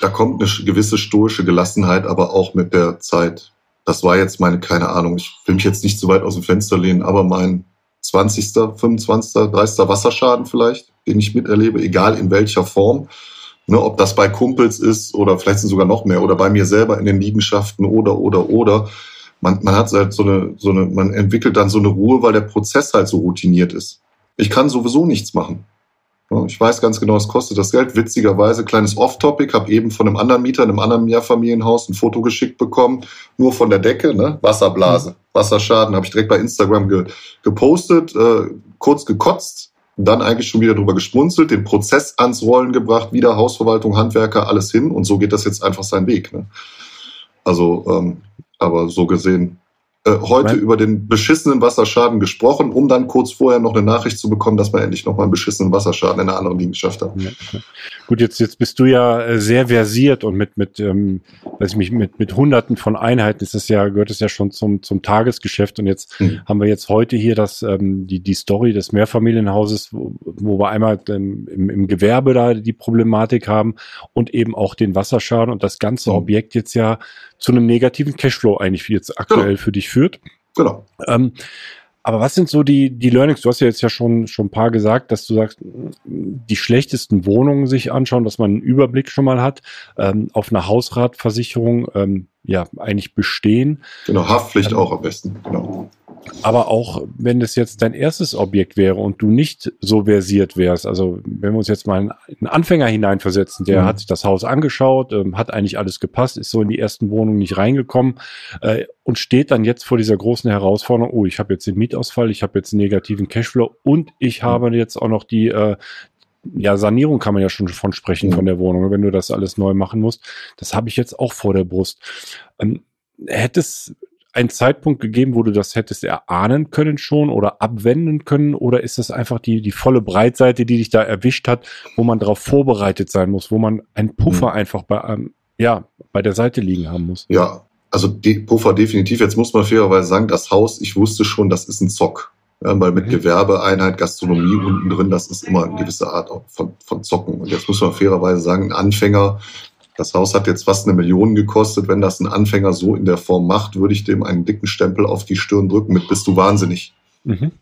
da kommt eine gewisse stoische Gelassenheit, aber auch mit der Zeit. Das war jetzt meine, keine Ahnung, ich will mich jetzt nicht zu weit aus dem Fenster lehnen, aber mein 20., 25., 30. Wasserschaden vielleicht, den ich miterlebe, egal in welcher Form. Ne, ob das bei Kumpels ist oder vielleicht sind sogar noch mehr oder bei mir selber in den Liegenschaften oder, oder, oder. Man, man hat halt so eine, so eine, man entwickelt dann so eine Ruhe, weil der Prozess halt so routiniert ist. Ich kann sowieso nichts machen. Ich weiß ganz genau, es kostet das Geld. Witzigerweise, kleines Off-Topic, habe eben von einem anderen Mieter in einem anderen Mehrfamilienhaus ein Foto geschickt bekommen, nur von der Decke, ne? Wasserblase, Wasserschaden, habe ich direkt bei Instagram ge gepostet, äh, kurz gekotzt, dann eigentlich schon wieder drüber geschmunzelt, den Prozess ans Rollen gebracht, wieder Hausverwaltung, Handwerker, alles hin und so geht das jetzt einfach seinen Weg. Ne? Also, ähm, aber so gesehen äh, heute über den beschissenen Wasserschaden gesprochen, um dann kurz vorher noch eine Nachricht zu bekommen, dass man endlich noch mal einen beschissenen Wasserschaden in einer anderen Liegenschaft hat. Ja. Gut, jetzt, jetzt bist du ja äh, sehr versiert und mit, mit, ähm, weiß ich mich, mit, mit hunderten von Einheiten ist es ja, gehört es ja schon zum, zum Tagesgeschäft. Und jetzt hm. haben wir jetzt heute hier das, ähm, die, die Story des Mehrfamilienhauses, wo, wo wir einmal ähm, im, im Gewerbe da die Problematik haben und eben auch den Wasserschaden und das ganze hm. Objekt jetzt ja zu einem negativen Cashflow eigentlich jetzt aktuell genau. für dich führt. Genau. Ähm, aber was sind so die, die Learnings? Du hast ja jetzt ja schon, schon ein paar gesagt, dass du sagst, die schlechtesten Wohnungen sich anschauen, dass man einen Überblick schon mal hat, ähm, auf einer Hausratversicherung ähm, ja eigentlich bestehen. Genau, Haftpflicht ähm, auch am besten, genau. Aber auch wenn das jetzt dein erstes Objekt wäre und du nicht so versiert wärst, also wenn wir uns jetzt mal einen Anfänger hineinversetzen, der mhm. hat sich das Haus angeschaut, ähm, hat eigentlich alles gepasst, ist so in die ersten Wohnungen nicht reingekommen äh, und steht dann jetzt vor dieser großen Herausforderung, oh, ich habe jetzt den Mietausfall, ich habe jetzt einen negativen Cashflow und ich mhm. habe jetzt auch noch die äh, ja, Sanierung kann man ja schon von sprechen mhm. von der Wohnung, wenn du das alles neu machen musst. Das habe ich jetzt auch vor der Brust. Ähm, hättest einen Zeitpunkt gegeben, wo du das hättest erahnen können schon oder abwenden können? Oder ist das einfach die, die volle Breitseite, die dich da erwischt hat, wo man darauf vorbereitet sein muss, wo man einen Puffer mhm. einfach bei, ähm, ja, bei der Seite liegen haben muss? Ja, also die Puffer definitiv. Jetzt muss man fairerweise sagen, das Haus, ich wusste schon, das ist ein Zock. Ja, weil mit mhm. Gewerbeeinheit, Gastronomie unten drin, das ist immer eine gewisse Art von, von Zocken. Und jetzt muss man fairerweise sagen, ein Anfänger, das Haus hat jetzt fast eine Million gekostet. Wenn das ein Anfänger so in der Form macht, würde ich dem einen dicken Stempel auf die Stirn drücken mit bist du wahnsinnig. Mhm.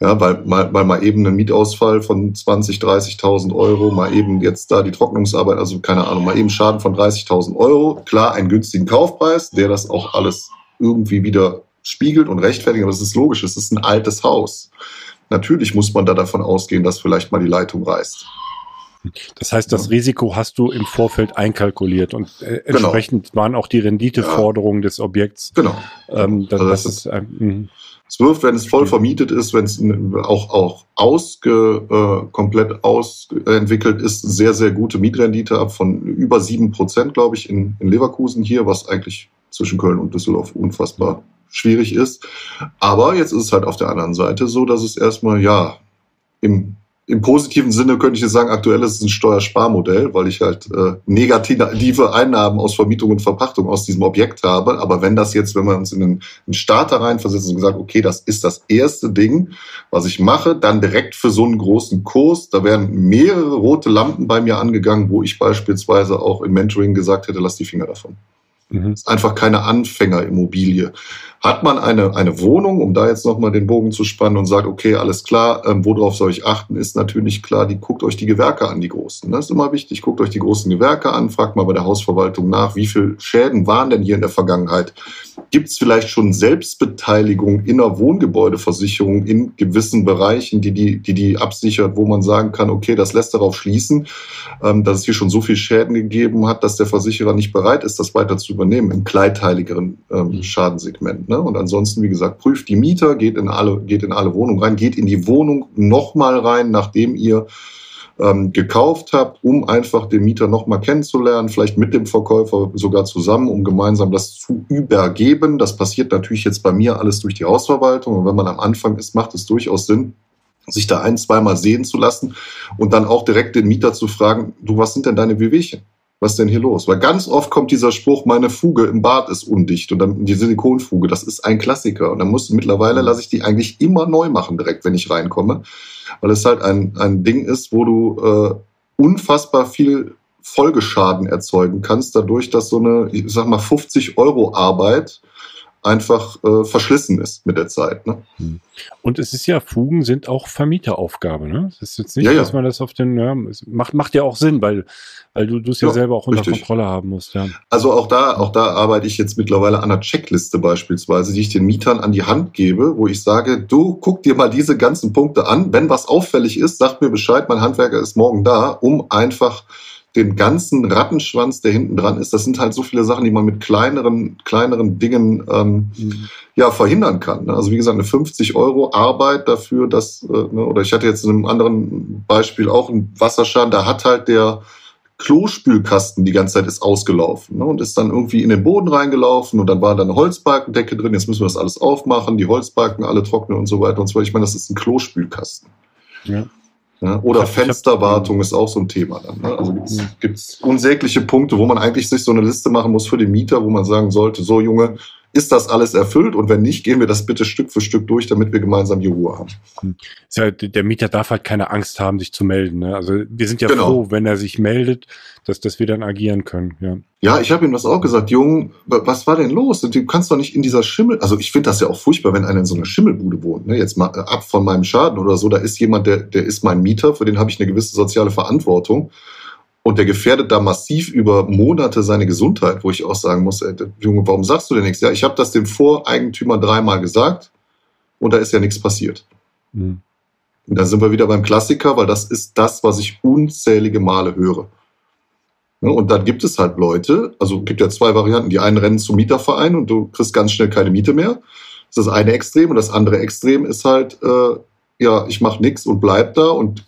Ja, weil mal, weil mal eben ein Mietausfall von 20, 30.000 Euro, mal eben jetzt da die Trocknungsarbeit, also keine Ahnung, mal eben Schaden von 30.000 Euro. Klar, einen günstigen Kaufpreis, der das auch alles irgendwie wieder spiegelt und rechtfertigt, aber es ist logisch, es ist ein altes Haus. Natürlich muss man da davon ausgehen, dass vielleicht mal die Leitung reißt. Das heißt, das ja. Risiko hast du im Vorfeld einkalkuliert und äh, genau. entsprechend waren auch die Renditeforderungen ja. des Objekts. Genau. Ähm, das, also das, ist, ist ähm, es wirft, wenn es voll vermietet ist, wenn es auch, auch ausge, äh, komplett ausentwickelt ist, sehr, sehr gute Mietrendite ab von über sieben Prozent, glaube ich, in, in Leverkusen hier, was eigentlich zwischen Köln und Düsseldorf unfassbar schwierig ist. Aber jetzt ist es halt auf der anderen Seite so, dass es erstmal, ja, im im positiven Sinne könnte ich jetzt sagen, aktuell ist es ein Steuersparmodell, weil ich halt äh, negative Einnahmen aus Vermietung und Verpachtung aus diesem Objekt habe. Aber wenn das jetzt, wenn wir uns in einen, einen Starter reinversetzen und gesagt, okay, das ist das erste Ding, was ich mache, dann direkt für so einen großen Kurs, da werden mehrere rote Lampen bei mir angegangen, wo ich beispielsweise auch im Mentoring gesagt hätte, lass die Finger davon. Mhm. ist einfach keine Anfängerimmobilie. Hat man eine, eine Wohnung, um da jetzt nochmal den Bogen zu spannen und sagt, okay, alles klar, ähm, worauf soll ich achten, ist natürlich klar, die guckt euch die Gewerke an, die großen. Das ist immer wichtig, guckt euch die großen Gewerke an, fragt mal bei der Hausverwaltung nach, wie viel Schäden waren denn hier in der Vergangenheit. Gibt es vielleicht schon Selbstbeteiligung in der Wohngebäudeversicherung in gewissen Bereichen, die die, die die absichert, wo man sagen kann, okay, das lässt darauf schließen, ähm, dass es hier schon so viel Schäden gegeben hat, dass der Versicherer nicht bereit ist, das weiter zu übernehmen im kleinteiligeren ähm, mhm. Schadensegment. Ne? Und ansonsten, wie gesagt, prüft die Mieter, geht in alle, geht in alle Wohnungen rein, geht in die Wohnung nochmal rein, nachdem ihr ähm, gekauft habt, um einfach den Mieter nochmal kennenzulernen, vielleicht mit dem Verkäufer sogar zusammen, um gemeinsam das zu übergeben. Das passiert natürlich jetzt bei mir alles durch die Hausverwaltung. Und wenn man am Anfang ist, macht es durchaus Sinn, sich da ein, zweimal sehen zu lassen und dann auch direkt den Mieter zu fragen, du, was sind denn deine Wehwehchen? Was denn hier los? Weil ganz oft kommt dieser Spruch, meine Fuge im Bad ist undicht und dann die Silikonfuge, das ist ein Klassiker. Und dann muss mittlerweile lasse ich die eigentlich immer neu machen direkt, wenn ich reinkomme, weil es halt ein, ein Ding ist, wo du äh, unfassbar viel Folgeschaden erzeugen kannst, dadurch, dass so eine, ich sag mal, 50 Euro Arbeit einfach äh, verschlissen ist mit der Zeit. Ne? Hm. Und es ist ja, Fugen sind auch Vermieteraufgabe. Ne? Es ist jetzt nicht, ja, ja. dass man das auf den, ja, macht, macht ja auch Sinn, weil, weil du es ja, ja, selber auch unter richtig. Kontrolle haben musst. Ja. Also auch da, auch da arbeite ich jetzt mittlerweile an einer Checkliste beispielsweise, die ich den Mietern an die Hand gebe, wo ich sage, du guck dir mal diese ganzen Punkte an. Wenn was auffällig ist, sag mir Bescheid, mein Handwerker ist morgen da, um einfach den ganzen Rattenschwanz, der hinten dran ist, das sind halt so viele Sachen, die man mit kleineren, kleineren Dingen ähm, mhm. ja verhindern kann. Ne? Also wie gesagt, eine 50 Euro Arbeit dafür, dass, äh, ne, oder ich hatte jetzt in einem anderen Beispiel auch einen Wasserschaden, da hat halt der Klospülkasten die ganze Zeit ist ausgelaufen ne, und ist dann irgendwie in den Boden reingelaufen und dann war da eine Holzbalkendecke drin, jetzt müssen wir das alles aufmachen, die Holzbalken alle trocknen und so weiter und so weiter. Ich meine, das ist ein Klospülkasten. Ja. Ne? Oder hab, Fensterwartung hab, ist auch so ein Thema dann. Ne? Also gibt es unsägliche Punkte, wo man eigentlich sich so eine Liste machen muss für den Mieter, wo man sagen sollte, so Junge, ist das alles erfüllt? Und wenn nicht, gehen wir das bitte Stück für Stück durch, damit wir gemeinsam die Ruhe haben. Hm. Ja, der Mieter darf halt keine Angst haben, sich zu melden. Ne? Also wir sind ja genau. froh, wenn er sich meldet, dass, dass wir dann agieren können. Ja, ja ich habe ihm das auch gesagt. Jung, was war denn los? Du kannst doch nicht in dieser Schimmel... Also ich finde das ja auch furchtbar, wenn einer in so einer Schimmelbude wohnt. Ne? Jetzt mal äh, ab von meinem Schaden oder so. Da ist jemand, der, der ist mein Mieter, für den habe ich eine gewisse soziale Verantwortung. Und der gefährdet da massiv über Monate seine Gesundheit, wo ich auch sagen muss, ey, Junge, warum sagst du denn nichts? Ja, ich habe das dem Voreigentümer dreimal gesagt und da ist ja nichts passiert. Mhm. Und da sind wir wieder beim Klassiker, weil das ist das, was ich unzählige Male höre. Und dann gibt es halt Leute, also gibt ja zwei Varianten. Die einen rennen zum Mieterverein und du kriegst ganz schnell keine Miete mehr. Das ist das eine Extrem. Und das andere Extrem ist halt, äh, ja, ich mache nichts und bleib da und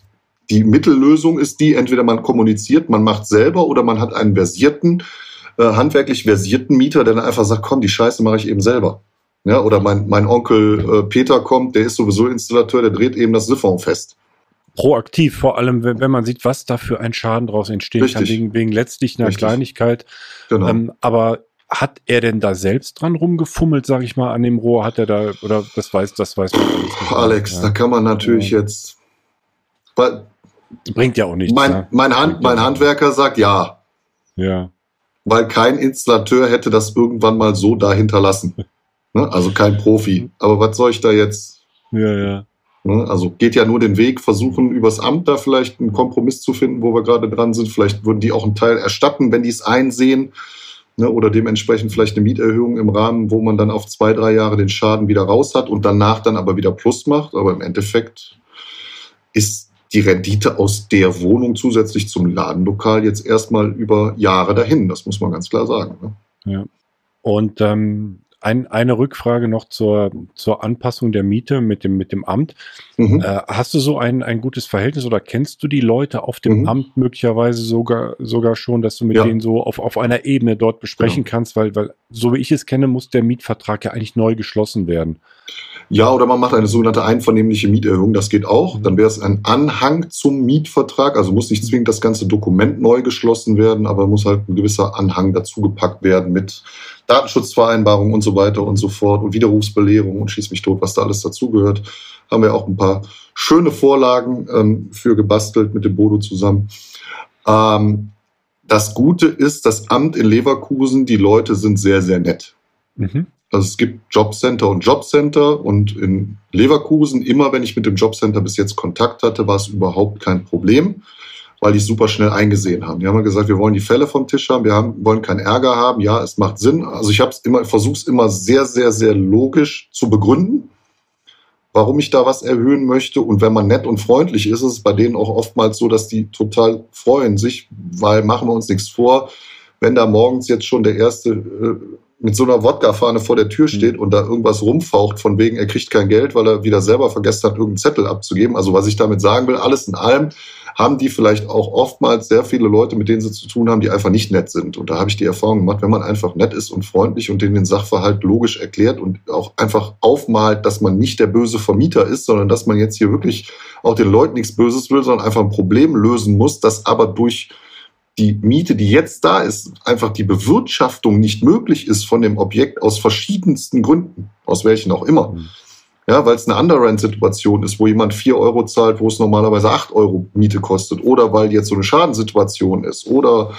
die Mittellösung ist die, entweder man kommuniziert, man macht selber oder man hat einen versierten, äh, handwerklich versierten Mieter, der dann einfach sagt, komm, die Scheiße mache ich eben selber. Ja, oder mein, mein Onkel äh, Peter kommt, der ist sowieso Installateur, der dreht eben das Siphon fest. Proaktiv, vor allem, wenn, wenn man sieht, was da für ein Schaden draus entstehen Richtig. kann, wegen, wegen letztlich einer Richtig. Kleinigkeit. Genau. Ähm, aber hat er denn da selbst dran rumgefummelt, sag ich mal, an dem Rohr? Hat er da, oder das weiß, das weiß man nicht. Alex, ja. da kann man natürlich ja. jetzt, weil Bringt ja auch nichts. Mein, ne? mein, Hand, mein Handwerker sagt ja. Ja. Weil kein Installateur hätte das irgendwann mal so da hinterlassen. ne? Also kein Profi. Aber was soll ich da jetzt? Ja, ja. Ne? Also geht ja nur den Weg, versuchen übers Amt da vielleicht einen Kompromiss zu finden, wo wir gerade dran sind. Vielleicht würden die auch einen Teil erstatten, wenn die es einsehen. Ne? Oder dementsprechend vielleicht eine Mieterhöhung im Rahmen, wo man dann auf zwei, drei Jahre den Schaden wieder raus hat und danach dann aber wieder Plus macht. Aber im Endeffekt ist die Rendite aus der Wohnung zusätzlich zum Ladenlokal jetzt erstmal über Jahre dahin. Das muss man ganz klar sagen. Ne? Ja. Und ähm, ein, eine Rückfrage noch zur, zur Anpassung der Miete mit dem, mit dem Amt. Mhm. Äh, hast du so ein, ein gutes Verhältnis oder kennst du die Leute auf dem mhm. Amt möglicherweise sogar, sogar schon, dass du mit ja. denen so auf, auf einer Ebene dort besprechen genau. kannst? Weil, weil, so wie ich es kenne, muss der Mietvertrag ja eigentlich neu geschlossen werden. Ja, oder man macht eine sogenannte einvernehmliche Mieterhöhung, das geht auch. Mhm. Dann wäre es ein Anhang zum Mietvertrag, also muss nicht zwingend das ganze Dokument neu geschlossen werden, aber muss halt ein gewisser Anhang dazugepackt werden mit Datenschutzvereinbarung und so weiter und so fort und Widerrufsbelehrung und schieß mich tot, was da alles dazugehört. Haben wir auch ein paar schöne Vorlagen ähm, für gebastelt mit dem Bodo zusammen. Ähm, das Gute ist, das Amt in Leverkusen, die Leute sind sehr, sehr nett. Mhm. Also es gibt Jobcenter und Jobcenter und in Leverkusen, immer wenn ich mit dem Jobcenter bis jetzt Kontakt hatte, war es überhaupt kein Problem, weil die es super schnell eingesehen haben. Die haben gesagt, wir wollen die Fälle vom Tisch haben, wir haben, wollen keinen Ärger haben. Ja, es macht Sinn. Also ich immer, versuche es immer sehr, sehr, sehr logisch zu begründen, warum ich da was erhöhen möchte. Und wenn man nett und freundlich ist, ist es bei denen auch oftmals so, dass die total freuen sich, weil machen wir uns nichts vor, wenn da morgens jetzt schon der erste äh, mit so einer Wodka-Fahne vor der Tür steht und da irgendwas rumfaucht, von wegen, er kriegt kein Geld, weil er wieder selber vergessen hat, irgendeinen Zettel abzugeben. Also was ich damit sagen will, alles in allem haben die vielleicht auch oftmals sehr viele Leute, mit denen sie zu tun haben, die einfach nicht nett sind. Und da habe ich die Erfahrung gemacht, wenn man einfach nett ist und freundlich und denen den Sachverhalt logisch erklärt und auch einfach aufmalt, dass man nicht der böse Vermieter ist, sondern dass man jetzt hier wirklich auch den Leuten nichts Böses will, sondern einfach ein Problem lösen muss, das aber durch die Miete, die jetzt da ist, einfach die Bewirtschaftung nicht möglich ist von dem Objekt aus verschiedensten Gründen, aus welchen auch immer. Mhm. Ja, weil es eine Underrent-Situation ist, wo jemand vier Euro zahlt, wo es normalerweise acht Euro Miete kostet. Oder weil jetzt so eine Schadensituation ist. Oder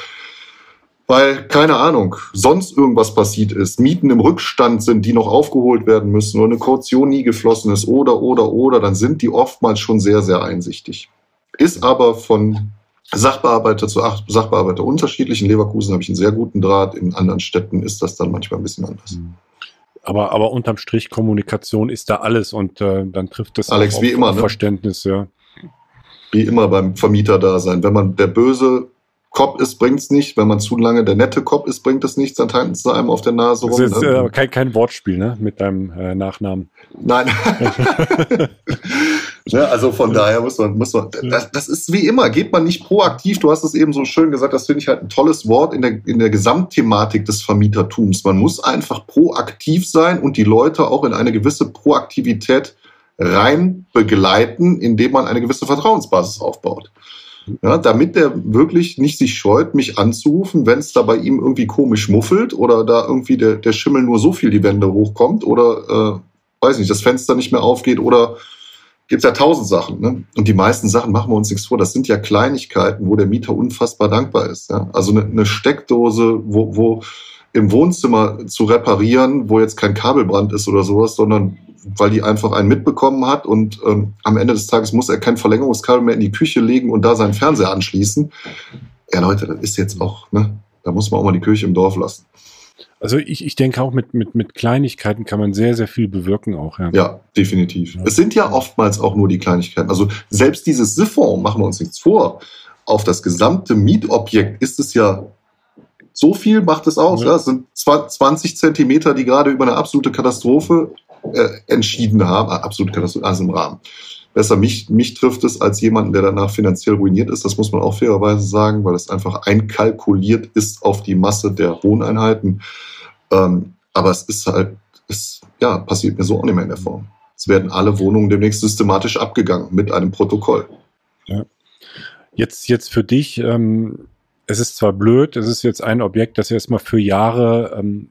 weil, keine Ahnung, sonst irgendwas passiert ist, Mieten im Rückstand sind, die noch aufgeholt werden müssen oder eine Kaution nie geflossen ist oder, oder, oder, dann sind die oftmals schon sehr, sehr einsichtig. Ist aber von Sachbearbeiter zu Sachbearbeiter unterschiedlich. In Leverkusen habe ich einen sehr guten Draht, in anderen Städten ist das dann manchmal ein bisschen anders. Hm. Aber, aber unterm Strich Kommunikation ist da alles und äh, dann trifft das Alex, wie immer, ne? Verständnis, ja. Wie immer beim Vermieter da sein. Wenn man der böse Cop ist, bringt's nicht. Wenn man zu lange der nette Cop ist, bringt es nichts. Dann tanken sie einem auf der Nase rum. Das ist ne? äh, kein, kein Wortspiel, ne? Mit deinem äh, Nachnamen. Nein. ne, also von daher muss man, muss man, das, das, ist wie immer, geht man nicht proaktiv. Du hast es eben so schön gesagt, das finde ich halt ein tolles Wort in der, in der Gesamtthematik des Vermietertums. Man muss einfach proaktiv sein und die Leute auch in eine gewisse Proaktivität rein begleiten, indem man eine gewisse Vertrauensbasis aufbaut. Ja, damit der wirklich nicht sich scheut, mich anzurufen, wenn es da bei ihm irgendwie komisch muffelt oder da irgendwie der, der Schimmel nur so viel die Wände hochkommt oder äh, weiß nicht, das Fenster nicht mehr aufgeht oder gibt's ja tausend Sachen. Ne? Und die meisten Sachen machen wir uns nichts vor. Das sind ja Kleinigkeiten, wo der Mieter unfassbar dankbar ist. Ja? Also eine, eine Steckdose, wo, wo im Wohnzimmer zu reparieren, wo jetzt kein Kabelbrand ist oder sowas, sondern weil die einfach einen mitbekommen hat und ähm, am Ende des Tages muss er kein Verlängerungskabel mehr in die Küche legen und da seinen Fernseher anschließen. Ja, Leute, das ist jetzt auch, ne? Da muss man auch mal die Kirche im Dorf lassen. Also ich, ich denke auch mit, mit, mit Kleinigkeiten kann man sehr, sehr viel bewirken auch. Ja, ja definitiv. Ja. Es sind ja oftmals auch nur die Kleinigkeiten. Also selbst dieses Siphon, machen wir uns nichts vor, auf das gesamte Mietobjekt ist es ja so viel macht es aus. Ja. ja. Es sind 20 Zentimeter, die gerade über eine absolute Katastrophe äh, entschieden haben. Ah, absolut Katastrophe, also im Rahmen. Besser mich, mich trifft es als jemanden, der danach finanziell ruiniert ist. Das muss man auch fairerweise sagen, weil es einfach einkalkuliert ist auf die Masse der Wohneinheiten. Ähm, aber es ist halt, es ja, passiert mir so auch nicht mehr in der Form. Es werden alle Wohnungen demnächst systematisch abgegangen mit einem Protokoll. Ja. Jetzt, jetzt für dich, ähm, es ist zwar blöd, es ist jetzt ein Objekt, das erstmal für Jahre ähm,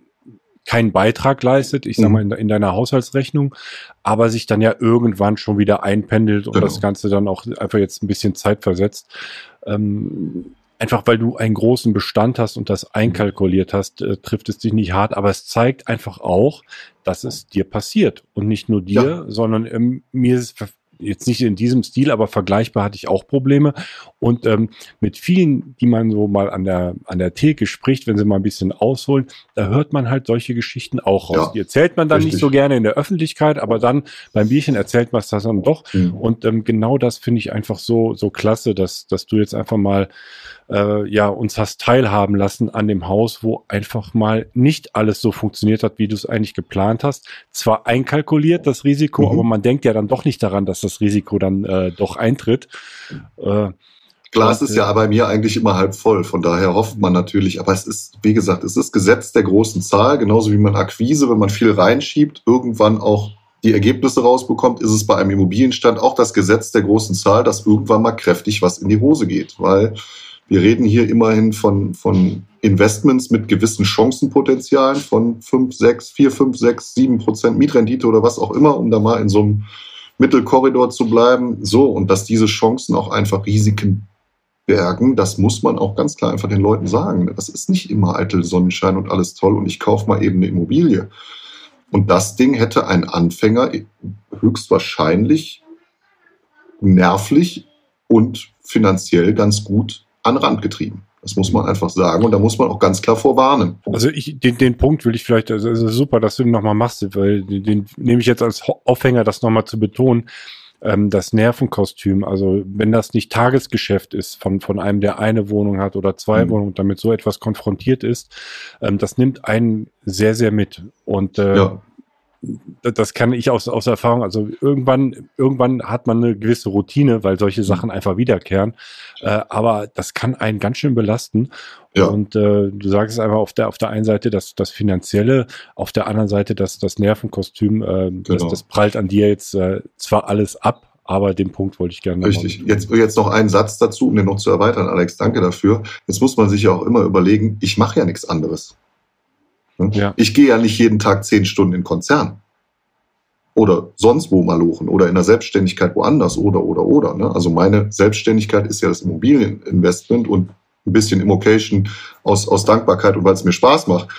keinen Beitrag leistet, ich sag mal mhm. in, in, deiner Haushaltsrechnung, aber sich dann ja irgendwann schon wieder einpendelt und genau. das Ganze dann auch einfach jetzt ein bisschen Zeit versetzt. Ähm, einfach weil du einen großen Bestand hast und das einkalkuliert hast, äh, trifft es dich nicht hart, aber es zeigt einfach auch, dass es dir passiert und nicht nur dir, ja. sondern ähm, mir ist jetzt nicht in diesem Stil, aber vergleichbar hatte ich auch Probleme. Und ähm, mit vielen, die man so mal an der, an der Theke spricht, wenn sie mal ein bisschen ausholen, da hört man halt solche Geschichten auch raus. Ja, die erzählt man dann richtig. nicht so gerne in der Öffentlichkeit, aber dann beim Bierchen erzählt man es dann doch. Mhm. Und ähm, genau das finde ich einfach so, so klasse, dass, dass du jetzt einfach mal äh, ja uns hast teilhaben lassen an dem Haus, wo einfach mal nicht alles so funktioniert hat, wie du es eigentlich geplant hast. Zwar einkalkuliert das Risiko, mhm. aber man denkt ja dann doch nicht daran, dass das Risiko dann äh, doch eintritt. Äh, Glas ist ja bei mir eigentlich immer halb voll. Von daher hofft man natürlich, aber es ist, wie gesagt, es ist Gesetz der großen Zahl, genauso wie man Akquise, wenn man viel reinschiebt, irgendwann auch die Ergebnisse rausbekommt, ist es bei einem Immobilienstand auch das Gesetz der großen Zahl, dass irgendwann mal kräftig was in die Hose geht. Weil wir reden hier immerhin von, von Investments mit gewissen Chancenpotenzialen von 5, 6, 4, 5, 6, 7 Prozent Mietrendite oder was auch immer, um da mal in so einem Mittelkorridor zu bleiben. So, und dass diese Chancen auch einfach Risiken bergen, das muss man auch ganz klar einfach den Leuten sagen. Das ist nicht immer eitel Sonnenschein und alles toll und ich kaufe mal eben eine Immobilie. Und das Ding hätte ein Anfänger höchstwahrscheinlich nervlich und finanziell ganz gut an Rand getrieben. Das muss man einfach sagen und da muss man auch ganz klar vorwarnen. Also ich, den, den Punkt will ich vielleicht, also, super, dass du den nochmal machst, weil den, den nehme ich jetzt als Aufhänger, das nochmal zu betonen ähm, das Nervenkostüm, also wenn das nicht Tagesgeschäft ist von, von einem, der eine Wohnung hat oder zwei mhm. Wohnungen, damit so etwas konfrontiert ist, ähm, das nimmt einen sehr, sehr mit. Und äh, ja das kann ich aus, aus Erfahrung, also irgendwann, irgendwann hat man eine gewisse Routine, weil solche mhm. Sachen einfach wiederkehren. Äh, aber das kann einen ganz schön belasten. Ja. Und äh, du sagst es einfach auf der, auf der einen Seite das, das Finanzielle, auf der anderen Seite das, das Nervenkostüm, äh, genau. das, das prallt an dir jetzt äh, zwar alles ab, aber den Punkt wollte ich gerne Richtig. Jetzt, jetzt noch einen Satz dazu, um den noch zu erweitern, Alex. Danke dafür. Jetzt muss man sich ja auch immer überlegen, ich mache ja nichts anderes. Ne? Ja. Ich gehe ja nicht jeden Tag zehn Stunden in Konzern. Oder sonst wo malochen oder in der Selbstständigkeit woanders oder oder oder. Ne? Also meine Selbstständigkeit ist ja das Immobilieninvestment und ein bisschen Immocation aus, aus Dankbarkeit und weil es mir Spaß macht.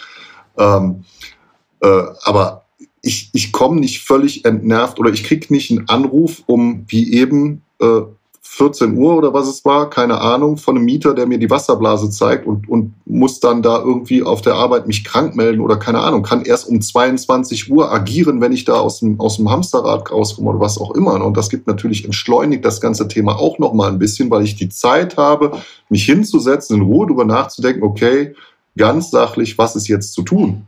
Ähm, äh, aber ich, ich komme nicht völlig entnervt oder ich krieg nicht einen Anruf, um wie eben äh, 14 Uhr oder was es war, keine Ahnung, von einem Mieter, der mir die Wasserblase zeigt und, und muss dann da irgendwie auf der Arbeit mich krank melden oder keine Ahnung, kann erst um 22 Uhr agieren, wenn ich da aus dem, aus dem Hamsterrad rauskomme oder was auch immer. Und das gibt natürlich entschleunigt das ganze Thema auch nochmal ein bisschen, weil ich die Zeit habe, mich hinzusetzen, in Ruhe darüber nachzudenken, okay, ganz sachlich, was ist jetzt zu tun?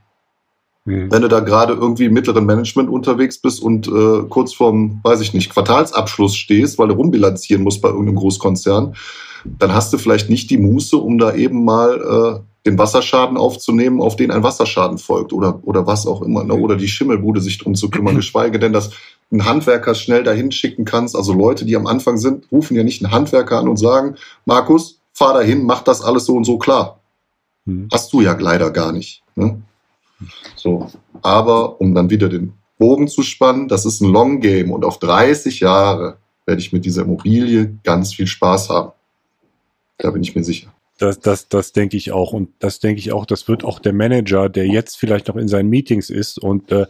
Mhm. Wenn du da gerade irgendwie im mittleren Management unterwegs bist und äh, kurz vorm, weiß ich nicht, Quartalsabschluss stehst, weil du rumbilanzieren musst bei irgendeinem Großkonzern, dann hast du vielleicht nicht die Muße, um da eben mal äh, den Wasserschaden aufzunehmen, auf den ein Wasserschaden folgt oder, oder was auch immer, ne? oder die Schimmelbude sich drum zu kümmern, geschweige denn, dass ein Handwerker schnell dahin schicken kannst. Also Leute, die am Anfang sind, rufen ja nicht einen Handwerker an und sagen, Markus, fahr dahin, mach das alles so und so klar. Hm. Hast du ja leider gar nicht. Ne? So. Aber um dann wieder den Bogen zu spannen, das ist ein Long Game und auf 30 Jahre werde ich mit dieser Immobilie ganz viel Spaß haben. Da bin ich mir sicher. Das, das, das denke ich auch. Und das denke ich auch, das wird auch der Manager, der jetzt vielleicht noch in seinen Meetings ist und äh,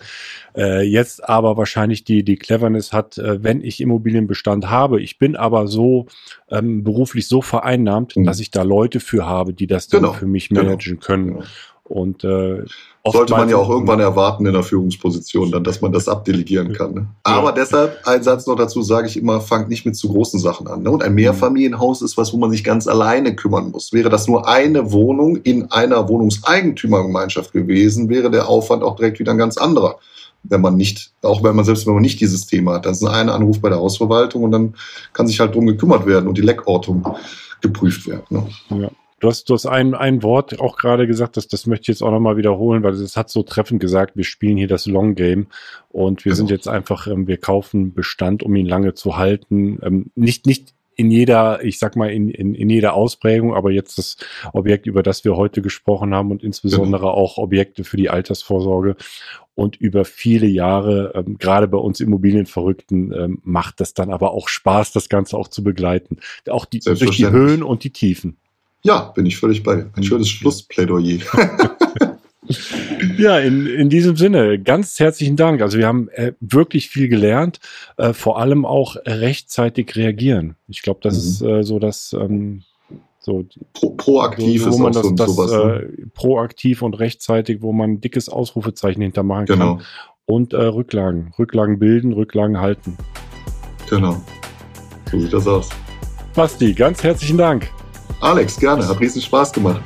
äh jetzt aber wahrscheinlich die, die Cleverness hat, äh, wenn ich Immobilienbestand habe, ich bin aber so ähm, beruflich so vereinnahmt, mhm. dass ich da Leute für habe, die das dann genau. für mich genau. managen genau. können. Genau. Und äh, sollte man ja auch irgendwann erwarten in der Führungsposition, dann, dass man das abdelegieren kann. Ne? Aber ja. deshalb, ein Satz noch dazu, sage ich immer, fangt nicht mit zu großen Sachen an. Ne? Und ein Mehrfamilienhaus ist was, wo man sich ganz alleine kümmern muss. Wäre das nur eine Wohnung in einer Wohnungseigentümergemeinschaft gewesen, wäre der Aufwand auch direkt wieder ein ganz anderer. Wenn man nicht, auch wenn man selbst wenn man nicht dieses Thema hat, dann ist ein Anruf bei der Hausverwaltung und dann kann sich halt drum gekümmert werden und die Leckortung geprüft werden. Ne? Ja. Du hast, du hast ein, ein Wort auch gerade gesagt, das, das möchte ich jetzt auch nochmal wiederholen, weil es hat so treffend gesagt, wir spielen hier das Long Game und wir genau. sind jetzt einfach, ähm, wir kaufen Bestand, um ihn lange zu halten. Ähm, nicht, nicht in jeder, ich sag mal, in, in, in jeder Ausprägung, aber jetzt das Objekt, über das wir heute gesprochen haben und insbesondere genau. auch Objekte für die Altersvorsorge und über viele Jahre, ähm, gerade bei uns Immobilienverrückten, ähm, macht das dann aber auch Spaß, das Ganze auch zu begleiten. Auch die, durch die Höhen und die Tiefen. Ja, bin ich völlig bei dir. Ein schönes Schlussplädoyer. ja, in, in diesem Sinne, ganz herzlichen Dank. Also wir haben äh, wirklich viel gelernt, äh, vor allem auch rechtzeitig reagieren. Ich glaube, das mhm. ist äh, so das ähm, so Pro, proaktiv so, wo man das, so das sowas, ne? Äh, proaktiv und rechtzeitig, wo man ein dickes Ausrufezeichen hintermachen genau. kann. Und äh, Rücklagen. Rücklagen bilden, Rücklagen halten. Genau. So sieht das aus. Basti, ganz herzlichen Dank. Alex, gerne. Hat riesen Spaß gemacht.